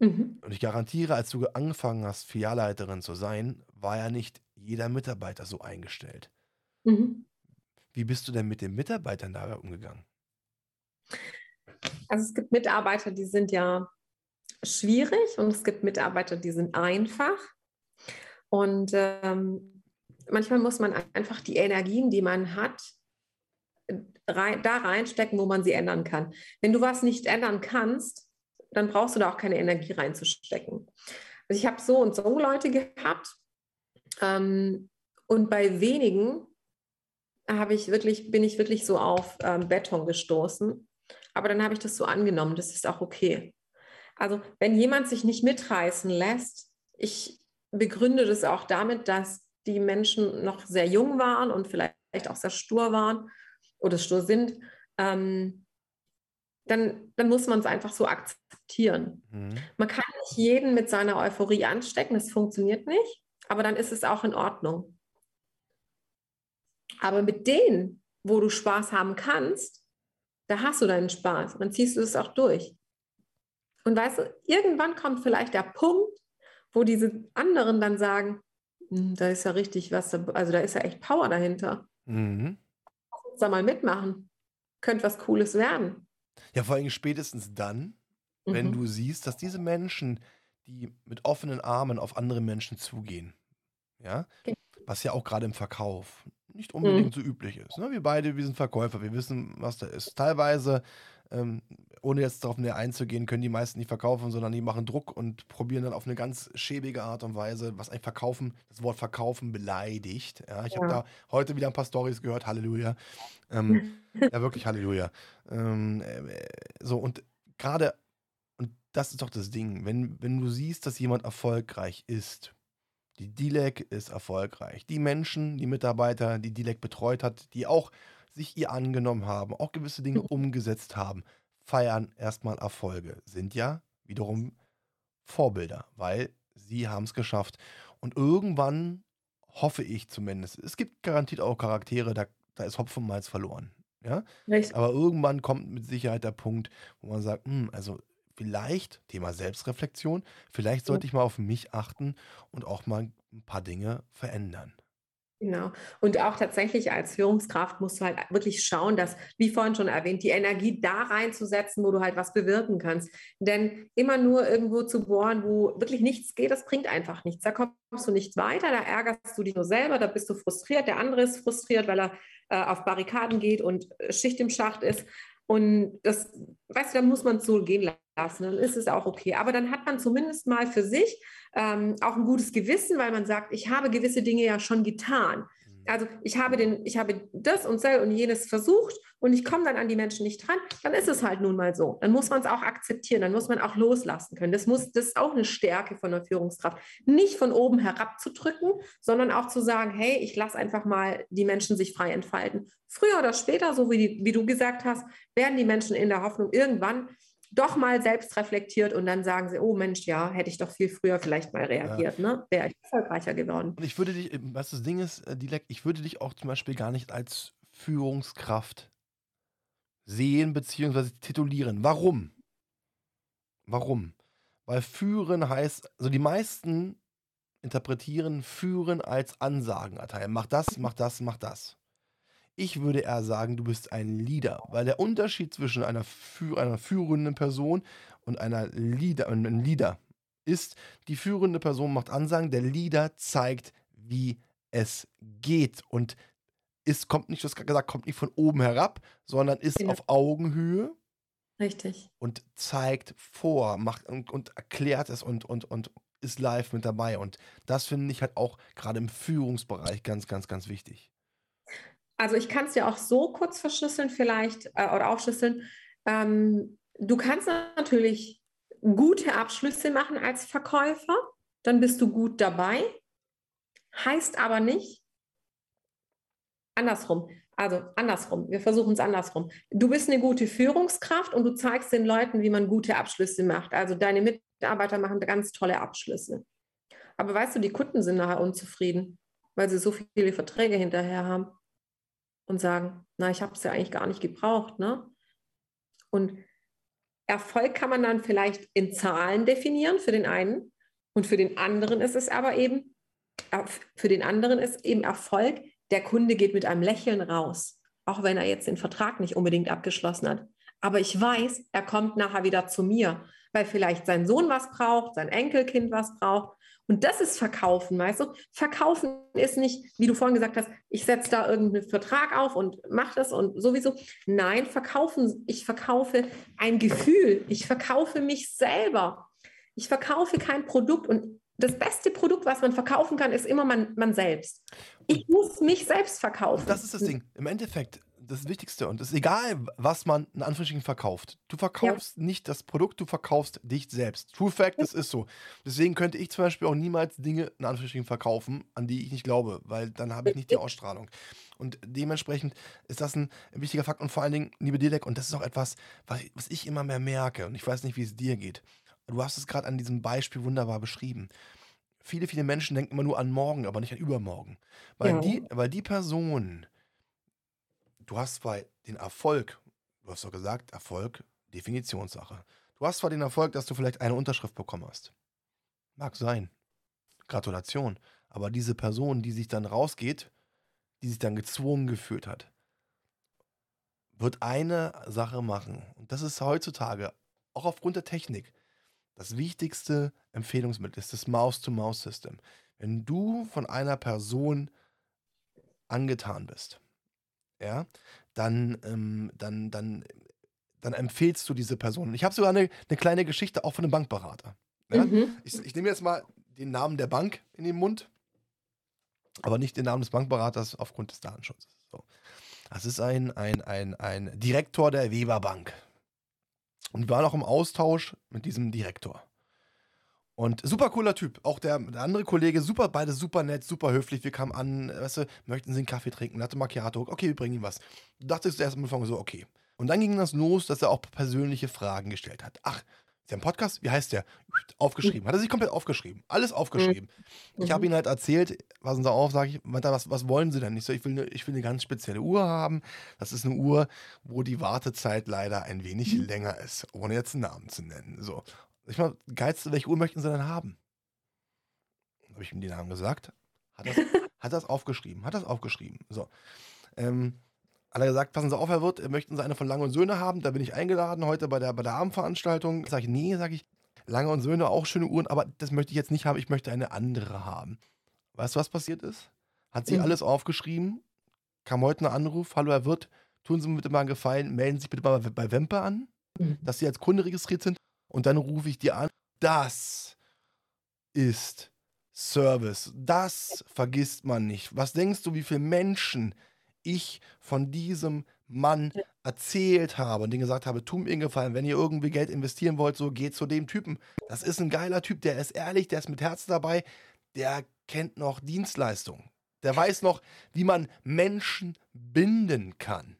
Mhm. Und ich garantiere, als du angefangen hast, Filialleiterin zu sein, war ja nicht jeder Mitarbeiter so eingestellt. Mhm. Wie bist du denn mit den Mitarbeitern dabei umgegangen? Also es gibt Mitarbeiter, die sind ja schwierig und es gibt Mitarbeiter, die sind einfach. Und ähm, manchmal muss man einfach die Energien, die man hat, rein, da reinstecken, wo man sie ändern kann. Wenn du was nicht ändern kannst, dann brauchst du da auch keine Energie reinzustecken. Also ich habe so und so Leute gehabt ähm, und bei wenigen habe ich wirklich, bin ich wirklich so auf ähm, Beton gestoßen. Aber dann habe ich das so angenommen, das ist auch okay. Also wenn jemand sich nicht mitreißen lässt, ich begründe das auch damit, dass die Menschen noch sehr jung waren und vielleicht auch sehr stur waren oder stur sind, ähm, dann, dann muss man es einfach so akzeptieren. Mhm. Man kann nicht jeden mit seiner Euphorie anstecken, das funktioniert nicht, aber dann ist es auch in Ordnung. Aber mit denen, wo du Spaß haben kannst, da hast du deinen Spaß. Dann ziehst du es auch durch. Und weißt du, irgendwann kommt vielleicht der Punkt, wo diese anderen dann sagen, "Hm, da ist ja richtig was, also da ist ja echt Power dahinter. Mhm. Da mal mitmachen. Könnte was Cooles werden. Ja, vor allem spätestens dann, wenn Mhm. du siehst, dass diese Menschen, die mit offenen Armen auf andere Menschen zugehen, ja, Ge- was ja auch gerade im Verkauf nicht Mhm. unbedingt so üblich ist. Ne? Wir beide, wir sind Verkäufer, wir wissen, was da ist. Teilweise ähm, ohne jetzt darauf näher einzugehen, können die meisten nicht verkaufen, sondern die machen Druck und probieren dann auf eine ganz schäbige Art und Weise, was eigentlich verkaufen, das Wort verkaufen beleidigt. Ja, ich habe da heute wieder ein paar Stories gehört, Halleluja. Ähm, [LAUGHS] ja, wirklich Halleluja. Ähm, äh, so, und gerade, und das ist doch das Ding, wenn, wenn du siehst, dass jemand erfolgreich ist, die DILEC ist erfolgreich. Die Menschen, die Mitarbeiter, die DILEC betreut hat, die auch sich ihr angenommen haben, auch gewisse Dinge umgesetzt haben, feiern erstmal Erfolge, sind ja wiederum Vorbilder, weil sie haben es geschafft. Und irgendwann hoffe ich zumindest, es gibt garantiert auch Charaktere, da, da ist Hopfen Malz verloren. Ja? Aber irgendwann kommt mit Sicherheit der Punkt, wo man sagt, hm, also vielleicht, Thema Selbstreflexion, vielleicht sollte ich mal auf mich achten und auch mal ein paar Dinge verändern. Genau. Und auch tatsächlich als Führungskraft musst du halt wirklich schauen, dass, wie vorhin schon erwähnt, die Energie da reinzusetzen, wo du halt was bewirken kannst. Denn immer nur irgendwo zu bohren, wo wirklich nichts geht, das bringt einfach nichts. Da kommst du nicht weiter, da ärgerst du dich nur selber, da bist du frustriert, der andere ist frustriert, weil er äh, auf Barrikaden geht und äh, Schicht im Schacht ist. Und das, weißt du, dann muss man es so gehen lassen, dann ist es auch okay. Aber dann hat man zumindest mal für sich ähm, auch ein gutes Gewissen, weil man sagt, ich habe gewisse Dinge ja schon getan. Mhm. Also ich habe, den, ich habe das und das und jenes versucht und ich komme dann an die Menschen nicht dran, dann ist es halt nun mal so. Dann muss man es auch akzeptieren, dann muss man auch loslassen können. Das, muss, das ist auch eine Stärke von der Führungskraft. Nicht von oben herabzudrücken, sondern auch zu sagen, hey, ich lasse einfach mal die Menschen sich frei entfalten. Früher oder später, so wie, die, wie du gesagt hast, werden die Menschen in der Hoffnung irgendwann doch mal selbst reflektiert und dann sagen sie, oh Mensch, ja, hätte ich doch viel früher vielleicht mal reagiert, ja. ne? Wäre ich erfolgreicher geworden. Und ich würde dich, was das Ding ist, äh, Dilek, ich würde dich auch zum Beispiel gar nicht als Führungskraft sehen bzw. titulieren. Warum? Warum? Weil führen heißt, also die meisten interpretieren führen als Ansagen erteilen. Mach das, mach das, mach das. Ich würde eher sagen, du bist ein Leader, weil der Unterschied zwischen einer, Führ einer führenden Person und einer Leader, einem Leader ist, die führende Person macht Ansagen, der Leader zeigt, wie es geht und ist, kommt nicht, du hast gesagt, kommt nicht von oben herab, sondern ist genau. auf Augenhöhe. Richtig. Und zeigt vor, macht und, und erklärt es und, und, und ist live mit dabei. Und das finde ich halt auch gerade im Führungsbereich ganz, ganz, ganz wichtig. Also ich kann es dir auch so kurz verschlüsseln vielleicht äh, oder aufschlüsseln. Ähm, du kannst natürlich gute Abschlüsse machen als Verkäufer, dann bist du gut dabei. Heißt aber nicht, andersrum, also andersrum, wir versuchen es andersrum. Du bist eine gute Führungskraft und du zeigst den Leuten, wie man gute Abschlüsse macht. Also deine Mitarbeiter machen ganz tolle Abschlüsse. Aber weißt du, die Kunden sind nachher unzufrieden, weil sie so viele Verträge hinterher haben und sagen, na, ich habe es ja eigentlich gar nicht gebraucht. Ne? Und Erfolg kann man dann vielleicht in Zahlen definieren für den einen und für den anderen ist es aber eben, für den anderen ist eben Erfolg, der Kunde geht mit einem Lächeln raus, auch wenn er jetzt den Vertrag nicht unbedingt abgeschlossen hat. Aber ich weiß, er kommt nachher wieder zu mir, weil vielleicht sein Sohn was braucht, sein Enkelkind was braucht und das ist Verkaufen, weißt du? Verkaufen ist nicht, wie du vorhin gesagt hast, ich setze da irgendeinen Vertrag auf und mache das und sowieso. Nein, verkaufen, ich verkaufe ein Gefühl. Ich verkaufe mich selber. Ich verkaufe kein Produkt und das beste Produkt, was man verkaufen kann, ist immer man, man selbst. Ich muss mich selbst verkaufen. Das ist das Ding. Im Endeffekt, das Wichtigste. Und es ist egal, was man in Anführungsstrichen verkauft. Du verkaufst ja. nicht das Produkt, du verkaufst dich selbst. True Fact, das ist so. Deswegen könnte ich zum Beispiel auch niemals Dinge in Anführungsstrichen verkaufen, an die ich nicht glaube, weil dann habe ich nicht die Ausstrahlung. Und dementsprechend ist das ein wichtiger Fakt. Und vor allen Dingen, liebe Dilek, und das ist auch etwas, was ich immer mehr merke, und ich weiß nicht, wie es dir geht. Du hast es gerade an diesem Beispiel wunderbar beschrieben viele, viele Menschen denken immer nur an morgen, aber nicht an übermorgen. Weil, ja. die, weil die Person, du hast zwar den Erfolg, du hast doch gesagt, Erfolg, Definitionssache. Du hast zwar den Erfolg, dass du vielleicht eine Unterschrift bekommen hast. Mag sein. Gratulation. Aber diese Person, die sich dann rausgeht, die sich dann gezwungen gefühlt hat, wird eine Sache machen. Und das ist heutzutage, auch aufgrund der Technik, das wichtigste Empfehlungsmittel ist das Mouse-to-Mouse-System. Wenn du von einer Person angetan bist, ja, dann, ähm, dann, dann dann empfehlst du diese Person. Ich habe sogar eine, eine, kleine Geschichte auch von einem Bankberater. Ja? Mhm. Ich, ich nehme jetzt mal den Namen der Bank in den Mund, aber nicht den Namen des Bankberaters aufgrund des Datenschutzes. So. Das ist ein, ein, ein, ein Direktor der Weber Bank. Und wir waren auch im Austausch mit diesem Direktor. Und super cooler Typ. Auch der, der, andere Kollege, super, beide super nett, super höflich. Wir kamen an, weißt du, möchten Sie einen Kaffee trinken? Latte Macchiato. Okay, wir bringen ihm was. Du dachtest erst am Anfang so, okay. Und dann ging das los, dass er auch persönliche Fragen gestellt hat. Ach, ist der ein Podcast? Wie heißt der? Aufgeschrieben. Hat er sich komplett aufgeschrieben. Alles aufgeschrieben. Mhm. Ich habe ihm halt erzählt, passen Sie auf, sage ich, was, was wollen Sie denn? Ich so, ich will, eine, ich will eine ganz spezielle Uhr haben. Das ist eine Uhr, wo die Wartezeit leider ein wenig mhm. länger ist, ohne jetzt einen Namen zu nennen. So. Ich mal, geilste, welche Uhr möchten Sie denn haben? Habe ich ihm die Namen gesagt. Hat das, [LAUGHS] hat das aufgeschrieben. Hat das aufgeschrieben. So. Ähm, hat er gesagt, passen Sie auf, Herr Wirt, möchten Sie eine von Lange und Söhne haben? Da bin ich eingeladen heute bei der, bei der Abendveranstaltung. Sag ich, nee, sage ich, Lange und Söhne auch schöne Uhren, aber das möchte ich jetzt nicht haben, ich möchte eine andere haben. Weißt du, was passiert ist? Hat sie mhm. alles aufgeschrieben, kam heute ein Anruf, hallo Herr Wirt, tun Sie mir bitte mal einen Gefallen, melden Sie sich bitte mal bei Wempe an, mhm. dass Sie als Kunde registriert sind und dann rufe ich dir an. Das ist Service. Das vergisst man nicht. Was denkst du, wie viele Menschen ich von diesem Mann erzählt habe und denen gesagt habe, tu mir Gefallen, wenn ihr irgendwie Geld investieren wollt, so geht zu dem Typen. Das ist ein geiler Typ, der ist ehrlich, der ist mit Herz dabei, der kennt noch Dienstleistungen. Der weiß noch, wie man Menschen binden kann.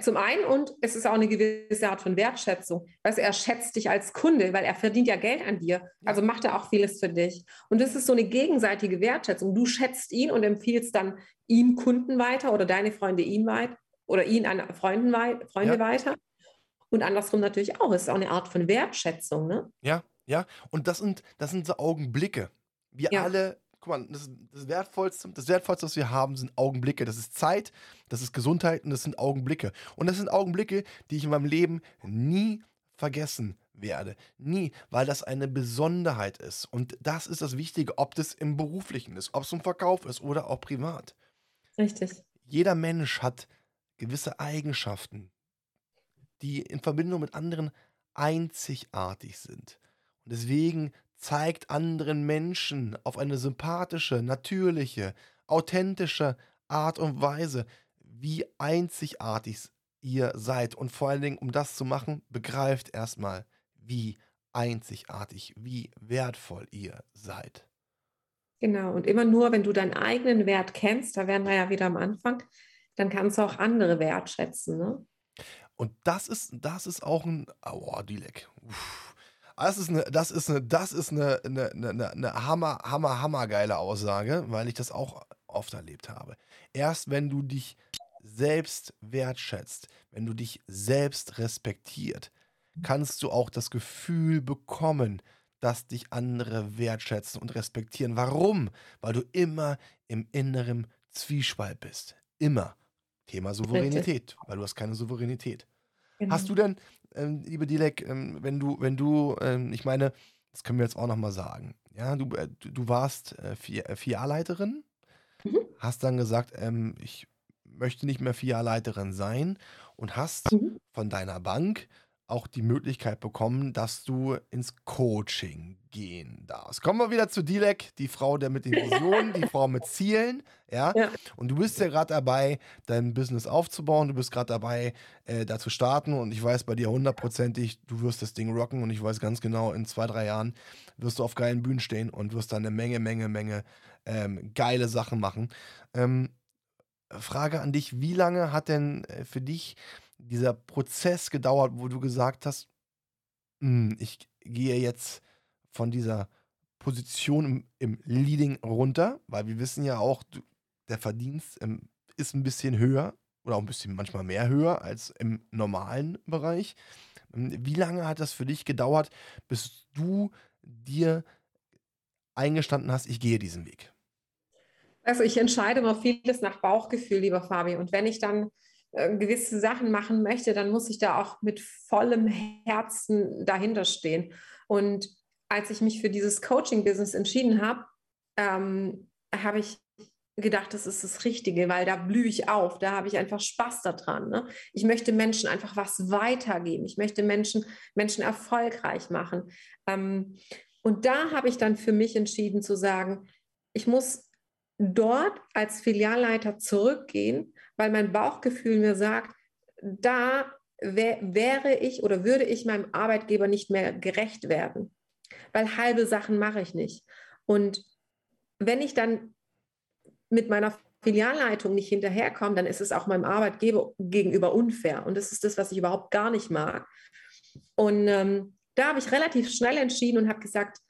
Zum einen und es ist auch eine gewisse Art von Wertschätzung. Weißt er schätzt dich als Kunde, weil er verdient ja Geld an dir. Also macht er auch vieles für dich. Und das ist so eine gegenseitige Wertschätzung. Du schätzt ihn und empfiehlst dann ihm Kunden weiter oder deine Freunde ihn weiter oder ihn an Freunden wei Freunde ja. weiter. Und andersrum natürlich auch. Es ist auch eine Art von Wertschätzung. Ne? Ja, ja. Und das sind, das sind so Augenblicke. Wir ja. alle guck mal, das, das, Wertvollste, das Wertvollste, was wir haben, sind Augenblicke. Das ist Zeit, das ist Gesundheit und das sind Augenblicke. Und das sind Augenblicke, die ich in meinem Leben nie vergessen werde. Nie, weil das eine Besonderheit ist. Und das ist das Wichtige, ob das im Beruflichen ist, ob es im Verkauf ist oder auch privat. Richtig. Jeder Mensch hat gewisse Eigenschaften, die in Verbindung mit anderen einzigartig sind. Und deswegen zeigt anderen Menschen auf eine sympathische, natürliche, authentische Art und Weise, wie einzigartig ihr seid. Und vor allen Dingen, um das zu machen, begreift erstmal, wie einzigartig, wie wertvoll ihr seid. Genau, und immer nur, wenn du deinen eigenen Wert kennst, da wären wir ja wieder am Anfang, dann kannst du auch andere wertschätzen. Ne? Und das ist, das ist auch ein, oh, Dilek. Uff das ist eine, das ist eine, das ist eine, eine, eine, eine hammer, hammer, hammer geile Aussage, weil ich das auch oft erlebt habe. Erst wenn du dich selbst wertschätzt, wenn du dich selbst respektiert, kannst du auch das Gefühl bekommen, dass dich andere wertschätzen und respektieren. Warum? Weil du immer im inneren Zwiespalt bist. Immer. Thema Souveränität, weil du hast keine Souveränität. Genau. Hast du denn, ähm, liebe Dilek, ähm, wenn du, wenn du, ähm, ich meine, das können wir jetzt auch nochmal sagen. Ja, du, äh, du warst äh, Filialleiterin, mhm. hast dann gesagt, ähm, ich möchte nicht mehr Filialleiterin sein und hast mhm. von deiner Bank auch die Möglichkeit bekommen, dass du ins Coaching gehen darfst. Kommen wir wieder zu Dilek, die Frau der mit den [LAUGHS] Visionen, die Frau mit Zielen, ja? ja. Und du bist ja gerade dabei, dein Business aufzubauen, du bist gerade dabei, äh, da zu starten und ich weiß bei dir hundertprozentig, du wirst das Ding rocken und ich weiß ganz genau, in zwei, drei Jahren wirst du auf geilen Bühnen stehen und wirst da eine Menge, Menge, Menge ähm, geile Sachen machen. Ähm, Frage an dich, wie lange hat denn äh, für dich dieser Prozess gedauert, wo du gesagt hast, hm, ich gehe jetzt von dieser Position im, im, Leading runter, weil wir wissen ja auch, der Verdienst ähm, ist ein bisschen höher oder auch ein bisschen manchmal mehr höher als im normalen Bereich. Ähm, wie lange hat das für dich gedauert, bis du dir eingestanden hast, ich gehe diesen Weg? Also ich entscheide immer vieles nach Bauchgefühl, lieber Fabi. Und wenn ich dann äh, gewisse Sachen machen möchte, dann muss ich da auch mit vollem Herzen dahinter stehen. Und als ich mich für dieses Coaching-Business entschieden habe, ähm, habe ich gedacht, das ist das Richtige, weil da blühe ich auf, da habe ich einfach Spaß daran. Ne? Ich möchte Menschen einfach was weitergeben. Ich möchte Menschen, Menschen erfolgreich machen. Ähm, und da habe ich dann für mich entschieden zu sagen, ich muss dort als Filialleiter zurückgehen, weil mein Bauchgefühl mir sagt, da wär, wäre ich oder würde ich meinem Arbeitgeber nicht mehr gerecht werden, weil halbe Sachen mache ich nicht. Und wenn ich dann mit meiner Filialleitung nicht hinterherkomme, dann ist es auch meinem Arbeitgeber gegenüber unfair. Und das ist das, was ich überhaupt gar nicht mag. Und ähm, da habe ich relativ schnell entschieden und habe gesagt,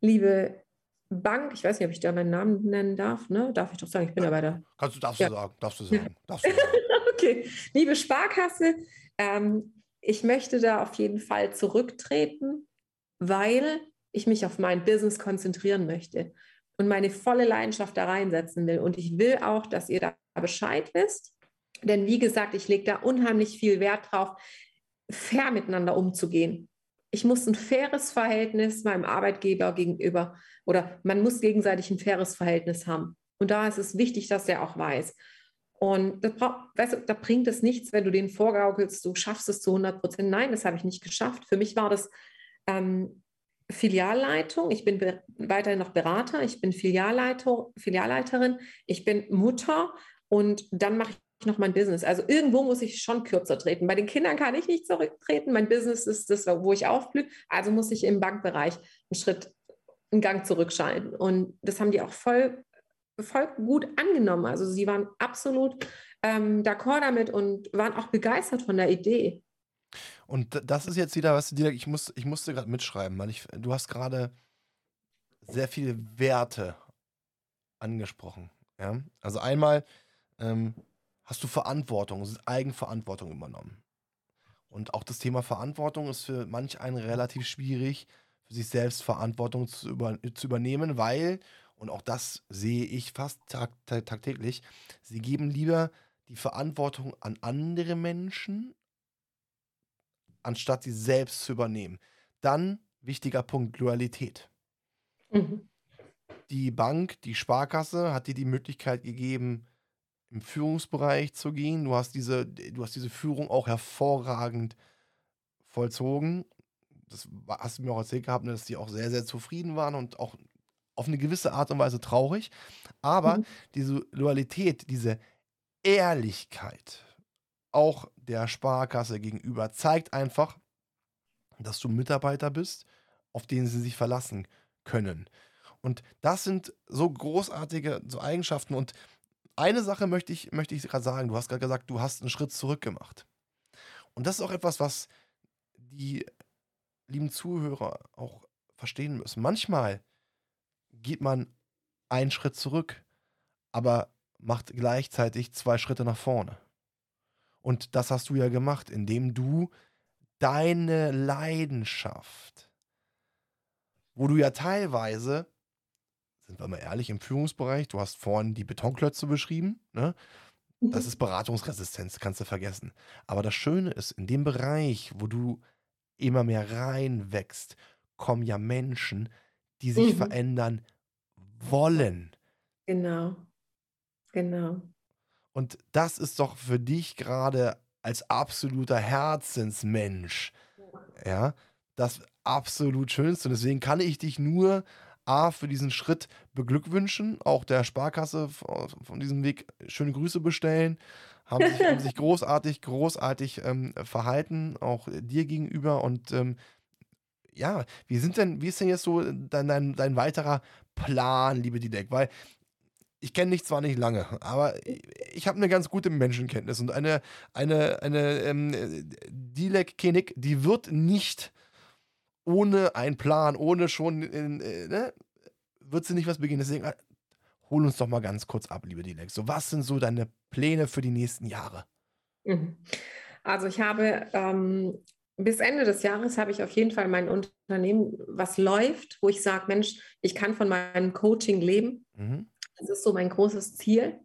liebe Bank, ich weiß nicht, ob ich da meinen Namen nennen darf, ne? Darf ich doch sagen, ich bin ja, bei der. Kannst du, darfst ja. du sagen, darfst du sagen. Darfst du [LAUGHS] sagen. okay, liebe Sparkasse, ähm, ich möchte da auf jeden Fall zurücktreten, weil ich mich auf mein Business konzentrieren möchte und meine volle Leidenschaft da reinsetzen will. Und ich will auch, dass ihr da Bescheid wisst. Denn wie gesagt, ich lege da unheimlich viel Wert drauf, fair miteinander umzugehen. Ich muss ein faires Verhältnis meinem Arbeitgeber gegenüber oder man muss gegenseitig ein faires Verhältnis haben. Und da ist es wichtig, dass der auch weiß. Und das weißt du, da bringt es nichts, wenn du den vorgaukelst, du schaffst es zu 100 Prozent. Nein, das habe ich nicht geschafft. Für mich war das ähm, Filialleitung. Ich bin weiterhin noch Berater. Ich bin Filialleiter, Filialleiterin. Ich bin Mutter und dann mache ich noch mein Business. Also irgendwo muss ich schon kürzer treten. Bei den Kindern kann ich nicht zurücktreten. Mein Business ist das, wo ich aufblühe. Also muss ich im Bankbereich einen Schritt, einen Gang zurückschalten. Und das haben die auch voll, voll gut angenommen. Also sie waren absolut ähm, d'accord damit und waren auch begeistert von der Idee. Und das ist jetzt wieder, was du ich, muss, ich musste gerade mitschreiben, weil ich, du hast gerade sehr viele Werte angesprochen. Ja? Also einmal ähm, hast du Verantwortung, Eigenverantwortung übernommen. Und auch das Thema Verantwortung ist für manch einen relativ schwierig, für sich selbst Verantwortung zu, über, zu übernehmen, weil, und auch das sehe ich fast tag, tag, tagtäglich, sie geben lieber die Verantwortung an andere Menschen anstatt sie selbst zu übernehmen. Dann wichtiger Punkt, Loyalität. Mhm. Die Bank, die Sparkasse hat dir die Möglichkeit gegeben, im Führungsbereich zu gehen. Du hast diese, du hast diese Führung auch hervorragend vollzogen. Das hast du mir auch erzählt gehabt, ne, dass die auch sehr, sehr zufrieden waren und auch auf eine gewisse Art und Weise traurig. Aber mhm. diese Loyalität, diese Ehrlichkeit, auch der Sparkasse gegenüber. Zeigt einfach, dass du Mitarbeiter bist, auf den sie sich verlassen können. Und das sind so großartige so Eigenschaften. Und eine Sache möchte ich, möchte ich gerade sagen. Du hast gerade gesagt, du hast einen Schritt zurück gemacht. Und das ist auch etwas, was die lieben Zuhörer auch verstehen müssen. Manchmal geht man einen Schritt zurück, aber macht gleichzeitig zwei Schritte nach vorne. Und das hast du ja gemacht, indem du deine Leidenschaft, wo du ja teilweise, sind wir mal ehrlich, im Führungsbereich, du hast vorhin die Betonklötze beschrieben, ne? Das mhm. ist Beratungsresistenz, kannst du vergessen. Aber das Schöne ist, in dem Bereich, wo du immer mehr reinwächst, kommen ja Menschen, die sich mhm. verändern wollen. Genau. Genau. Und das ist doch für dich gerade als absoluter Herzensmensch, ja, das absolut Schönste. Und deswegen kann ich dich nur A, für diesen Schritt beglückwünschen, auch der Sparkasse von diesem Weg schöne Grüße bestellen. Haben sich, haben sich großartig, großartig ähm, verhalten, auch dir gegenüber. Und ähm, ja, wie sind denn, wie ist denn jetzt so dein, dein, dein weiterer Plan, liebe Didek? Weil ich kenne dich zwar nicht lange, aber ich habe eine ganz gute Menschenkenntnis und eine, eine, eine ähm, Dilek Kenik, die wird nicht ohne einen Plan, ohne schon, in, äh, ne, wird sie nicht was beginnen. Deswegen äh, hol uns doch mal ganz kurz ab, liebe Dilek. So, was sind so deine Pläne für die nächsten Jahre? Mhm. Also ich habe ähm, bis Ende des Jahres habe ich auf jeden Fall mein Unternehmen, was läuft, wo ich sage, Mensch, ich kann von meinem Coaching leben. Mhm. Das ist so mein großes Ziel.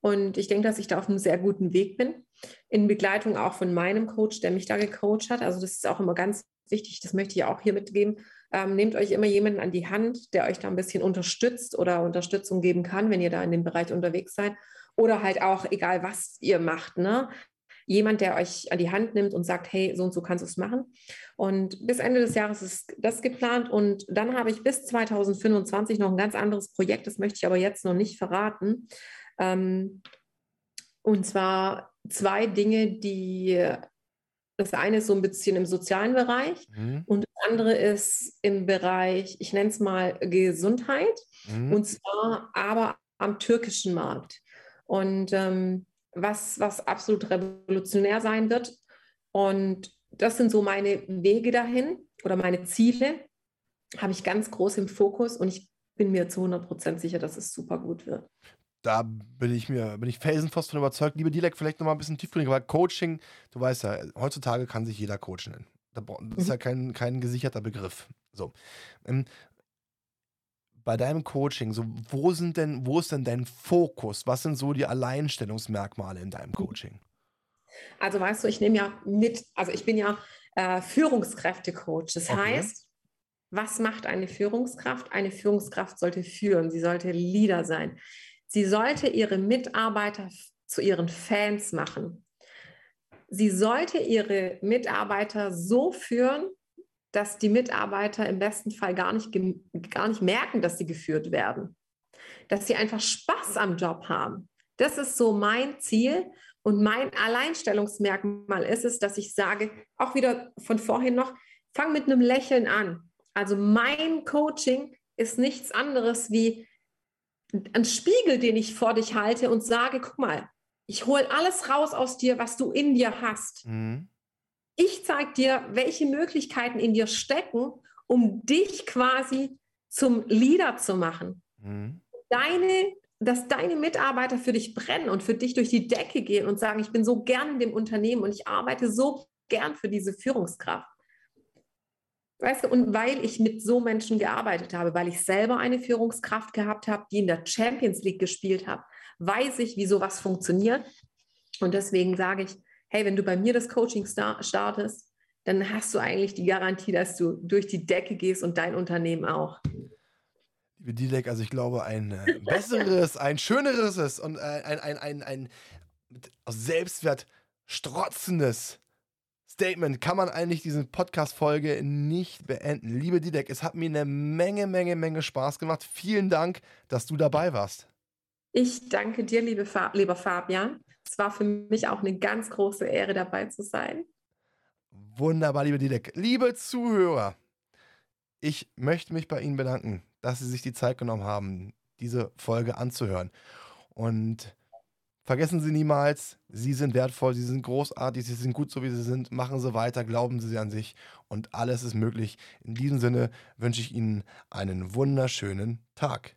Und ich denke, dass ich da auf einem sehr guten Weg bin. In Begleitung auch von meinem Coach, der mich da gecoacht hat. Also das ist auch immer ganz wichtig, das möchte ich auch hier mitgeben. Ähm, nehmt euch immer jemanden an die Hand, der euch da ein bisschen unterstützt oder Unterstützung geben kann, wenn ihr da in dem Bereich unterwegs seid. Oder halt auch, egal was ihr macht, ne? jemand, der euch an die Hand nimmt und sagt, hey, so und so kannst du es machen. Und bis Ende des Jahres ist das geplant. Und dann habe ich bis 2025 noch ein ganz anderes Projekt, das möchte ich aber jetzt noch nicht verraten. Ähm, und zwar zwei Dinge, die das eine ist so ein bisschen im sozialen Bereich mhm. und andere ist im Bereich, ich nenne es mal Gesundheit mhm. und zwar aber am türkischen Markt. Und ähm, was, was absolut revolutionär sein wird. Und das sind so meine Wege dahin oder meine Ziele, habe ich ganz groß im Fokus und ich bin mir zu 100 Prozent sicher, dass es super gut wird da bin ich mir, bin ich felsenfest von überzeugt. Liebe Dilek, vielleicht nochmal ein bisschen tiefgründiger, weil Coaching, du weißt ja, heutzutage kann sich jeder Coach nennen. Das ist ja mhm. kein, kein gesicherter Begriff. So. Ähm, bei deinem Coaching, so, wo sind denn, wo ist denn dein Fokus? Was sind so die Alleinstellungsmerkmale in deinem Coaching? Also weißt du, ich nehme ja mit, also ich bin ja äh, Führungskräfte-Coach. Das okay. heißt, was macht eine Führungskraft? Eine Führungskraft sollte führen, sie sollte Leader sein. Sie sollte ihre Mitarbeiter zu ihren Fans machen. Sie sollte ihre Mitarbeiter so führen, dass die Mitarbeiter im besten Fall gar nicht, gar nicht merken, dass sie geführt werden. Dass sie einfach Spaß am Job haben. Das ist so mein Ziel. Und mein Alleinstellungsmerkmal ist es, dass ich sage, auch wieder von vorhin noch, fang mit einem Lächeln an. Also mein Coaching ist nichts anderes wie ein Spiegel, den ich vor dich halte und sage, guck mal, ich hole alles raus aus dir, was du in dir hast. Mhm. Ich zeige dir, welche Möglichkeiten in dir stecken, um dich quasi zum Leader zu machen. Mhm. Deine, dass deine Mitarbeiter für dich brennen und für dich durch die Decke gehen und sagen, ich bin so gern in dem Unternehmen und ich arbeite so gern für diese Führungskraft. Weißt du, und weil ich mit so Menschen gearbeitet habe, weil ich selber eine Führungskraft gehabt habe, die in der Champions League gespielt hat, weiß ich, wie sowas funktioniert. Und deswegen sage ich, hey, wenn du bei mir das Coaching startest, dann hast du eigentlich die Garantie, dass du durch die Decke gehst und dein Unternehmen auch. Liebe Dilek, also ich glaube, ein äh, [LAUGHS] besseres, ein schöneres und äh, ein, ein, ein, ein, ein Selbstwert strotzendes Statement kann man eigentlich diese Podcast-Folge nicht beenden. Liebe Didek, es hat mir eine Menge, Menge, Menge Spaß gemacht. Vielen Dank, dass du dabei warst. Ich danke dir, liebe Fa lieber Fabian. Es war für mich auch eine ganz große Ehre, dabei zu sein. Wunderbar, liebe Didek. Liebe Zuhörer, ich möchte mich bei Ihnen bedanken, dass Sie sich die Zeit genommen haben, diese Folge anzuhören. Und Vergessen Sie niemals, Sie sind wertvoll, Sie sind großartig, Sie sind gut so wie Sie sind. Machen Sie weiter, glauben Sie an sich und alles ist möglich. In diesem Sinne wünsche ich Ihnen einen wunderschönen Tag.